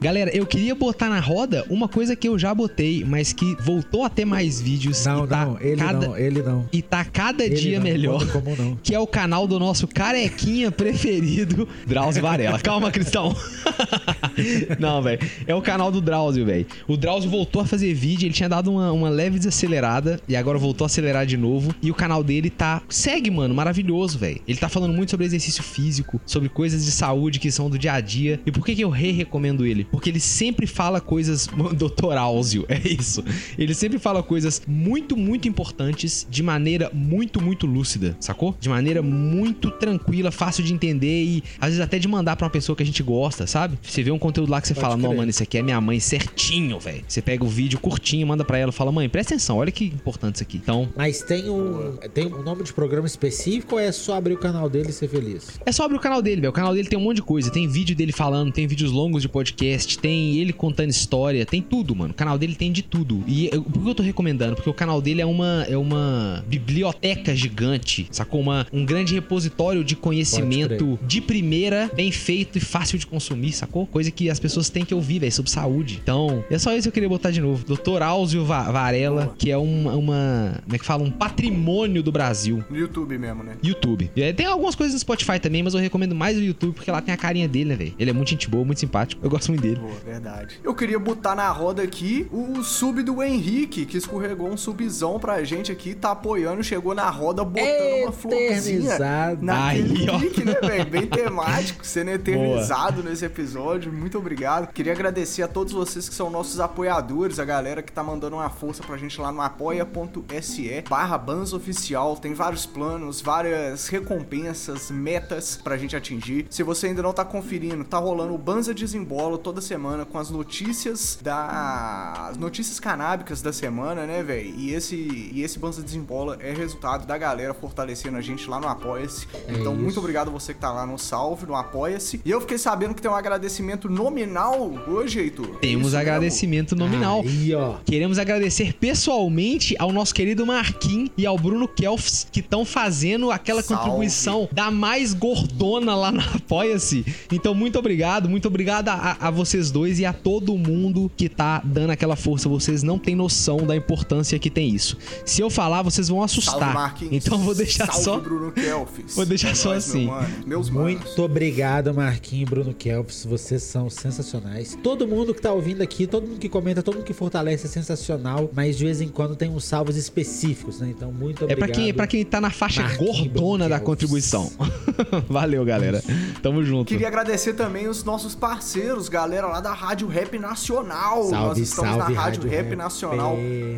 Speaker 2: Galera, eu queria botar na roda uma coisa que eu já botei, mas que voltou a ter mais vídeos.
Speaker 1: Não,
Speaker 2: tá
Speaker 1: não, ele
Speaker 2: cada,
Speaker 1: não, ele não.
Speaker 2: E tá cada
Speaker 1: Ele
Speaker 2: dia
Speaker 1: não,
Speaker 2: melhor.
Speaker 1: não como não.
Speaker 2: Que é o canal do nosso carequinha <laughs> preferido, Drauzio Varela. Calma, Cristão. <laughs> Não, velho. É o canal do Drauzio, velho. O Drauzio voltou a fazer vídeo, ele tinha dado uma, uma leve desacelerada e agora voltou a acelerar de novo. E o canal dele tá. Segue, mano, maravilhoso, velho. Ele tá falando muito sobre exercício físico, sobre coisas de saúde que são do dia a dia. E por que, que eu re-recomendo ele? Porque ele sempre fala coisas. <laughs> Doutor Áuzio, é isso. Ele sempre fala coisas muito, muito importantes de maneira muito, muito lúcida, sacou? De maneira muito tranquila, fácil de entender e às vezes até de mandar pra uma pessoa que a gente gosta, sabe? Você vê um conteúdo lá que você
Speaker 1: Pode
Speaker 2: fala, não,
Speaker 1: crer.
Speaker 2: Mano, isso aqui é minha mãe certinho, velho. Você pega o vídeo curtinho, manda pra ela, fala, mãe, presta atenção, olha que importante isso aqui. Então,
Speaker 1: Mas tem um, tem um nome de programa específico ou é só abrir o canal dele e ser feliz?
Speaker 2: É só abrir o canal dele, velho. O canal dele tem um monte de coisa. Tem vídeo dele falando, tem vídeos longos de podcast, tem ele contando história, tem tudo, mano. O canal dele tem de tudo. E eu- por que eu tô recomendando? Porque o canal dele é uma, é uma biblioteca gigante, sacou? Uma, um grande repositório de conhecimento de primeira, bem feito e fácil de consumir, sacou? Coisa que as pessoas têm que ouvir, velho, sobre saúde. Então, é só isso que eu queria botar de novo. Dr. Áuzio Va- Varela,
Speaker 3: Boa.
Speaker 2: que é uma, uma. Como é que fala? Um patrimônio do Brasil.
Speaker 3: No YouTube mesmo, né?
Speaker 2: YouTube. E aí Tem algumas coisas no Spotify também, mas eu recomendo mais o YouTube porque lá tem a carinha dele, né, velho? Ele é muito gente boa, muito simpático. Eu gosto muito dele.
Speaker 3: Boa, verdade. Eu queria botar na roda aqui o sub do Henrique, que escorregou um subzão pra gente aqui, tá apoiando, chegou na roda botando uma florzinha
Speaker 1: Eternizado.
Speaker 3: naquele
Speaker 2: Aí, ó.
Speaker 3: link, né, velho? Bem temático, <laughs> sendo eternizado nesse episódio. Muito obrigado. Queria agradecer a todos vocês que são nossos apoiadores, a galera que tá mandando uma força pra gente lá no apoia.se barra Banza Oficial. Tem vários planos, várias recompensas, metas pra gente atingir. Se você ainda não tá conferindo, tá rolando o Banza Desembola toda semana com as notícias da as notícias canábicas da semana, né, velho? E esse e esse Banza Desembola é resultado da galera fortalecendo a gente lá no Apoia-se.
Speaker 1: É
Speaker 3: então,
Speaker 1: isso.
Speaker 3: muito obrigado a você que tá lá no Salve, no Apoia-se. E eu fiquei sabendo que tem um agradecimento nominal hoje, Heitor. É
Speaker 2: Temos
Speaker 3: isso mesmo?
Speaker 2: agradecimento nominal.
Speaker 1: Aí, ó.
Speaker 2: Queremos agradecer pessoalmente ao nosso querido Marquinhos e ao Bruno Kelfs, que estão fazendo aquela
Speaker 3: Salve.
Speaker 2: contribuição da mais gordona lá na Apoia-se. Então, muito obrigado, muito obrigado a, a vocês dois e a todo mundo que tá dando aquela força. Vocês não têm noção da importância que tem isso. Se eu falar, vocês vão
Speaker 3: Salve,
Speaker 2: assustar.
Speaker 3: Marquinhos.
Speaker 2: então, vou deixar
Speaker 3: Salve,
Speaker 2: só.
Speaker 3: Bruno Kelfis.
Speaker 2: Vou deixar
Speaker 3: É
Speaker 2: só
Speaker 3: nóis,
Speaker 2: assim.
Speaker 3: Meu mano. Meus manos.
Speaker 1: Muito obrigado, Marquinhos e Bruno Kelps. Vocês são sensacionais. Todo mundo que tá ouvindo aqui, todo mundo que comenta, todo mundo que fortalece é sensacional. Mas de vez em quando tem uns salvos específicos, né? Então, muito
Speaker 2: É
Speaker 1: obrigado.
Speaker 2: pra quem, pra quem tá na faixa
Speaker 1: Marquinhos
Speaker 2: gordona da contribuição. <laughs> Valeu, galera. Tamo junto.
Speaker 3: Queria agradecer também os nossos parceiros, galera lá da Rádio Rap Nacional.
Speaker 1: Salve,
Speaker 3: Nós estamos
Speaker 1: salve,
Speaker 3: na Rádio,
Speaker 1: Rádio
Speaker 3: Rap,
Speaker 1: Rap.
Speaker 3: Nacional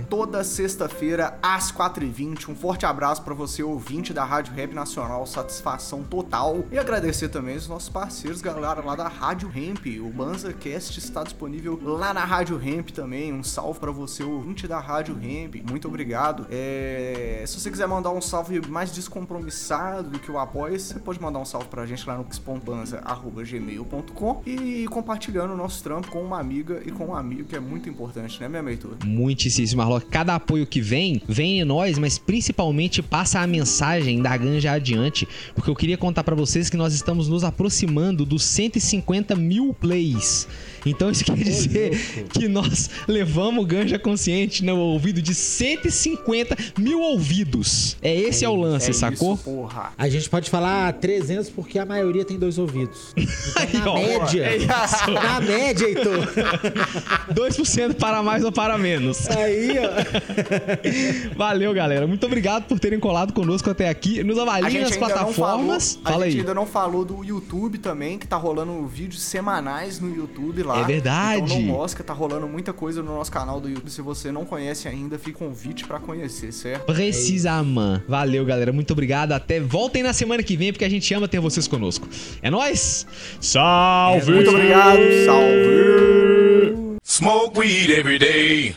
Speaker 3: toda sexta-feira, às 4h20. Um forte abraço pra você, ouvinte da Rádio Rap Nacional. Satisfação total. E agradecer também os nossos parceiros, galera lá da Rádio Ramp. O BanzaCast está disponível lá na Rádio Ramp também. Um salve pra você, ouvinte da Rádio Ramp. Muito obrigado. É, Se você quiser mandar um salve mais descompromissado do que o apoia, você pode mandar um salve pra gente lá no xpombanza.gmail.com e compartilhando o nosso trampo com uma amiga e com um amigo, que é muito importante, né, minha Heitor?
Speaker 2: Muitíssimo, Marlock. Cada apoio que vem, vem em nós, mas principalmente passa a mensagem da Ganja adiante. Porque eu queria contar pra vocês que nós estamos nos aproximando dos 150 mil plays. Então isso quer dizer que nós levamos Ganja Consciente no ouvido de 150 mil ouvidos. É esse é, o lance,
Speaker 3: é
Speaker 2: sacou?
Speaker 3: Isso, porra.
Speaker 1: A gente pode falar 300 porque a maioria tem dois ouvidos. <laughs> Então, na
Speaker 2: ó,
Speaker 1: média.
Speaker 3: é isso.
Speaker 1: Na média, Heitor. <laughs>
Speaker 2: 2% para mais ou para menos.
Speaker 1: Aí, ó. <laughs>
Speaker 2: Valeu, galera. Muito obrigado por terem colado conosco até aqui. Nos avaliem nas plataformas.
Speaker 3: falou,
Speaker 2: Fala
Speaker 3: a gente
Speaker 2: aí.
Speaker 3: ainda não falou do YouTube também, que tá rolando vídeos semanais no YouTube lá.
Speaker 2: É verdade.
Speaker 3: Então não mosca, tá rolando muita coisa no nosso canal do YouTube. Se você não conhece ainda, fica convite pra conhecer, certo?
Speaker 2: Precisa, man. Valeu, galera. Muito obrigado. Até voltem na semana que vem, porque a gente ama ter vocês conosco. É nóis!
Speaker 4: Salve!
Speaker 3: Muito obrigado, salve!
Speaker 4: Smoke weed every day.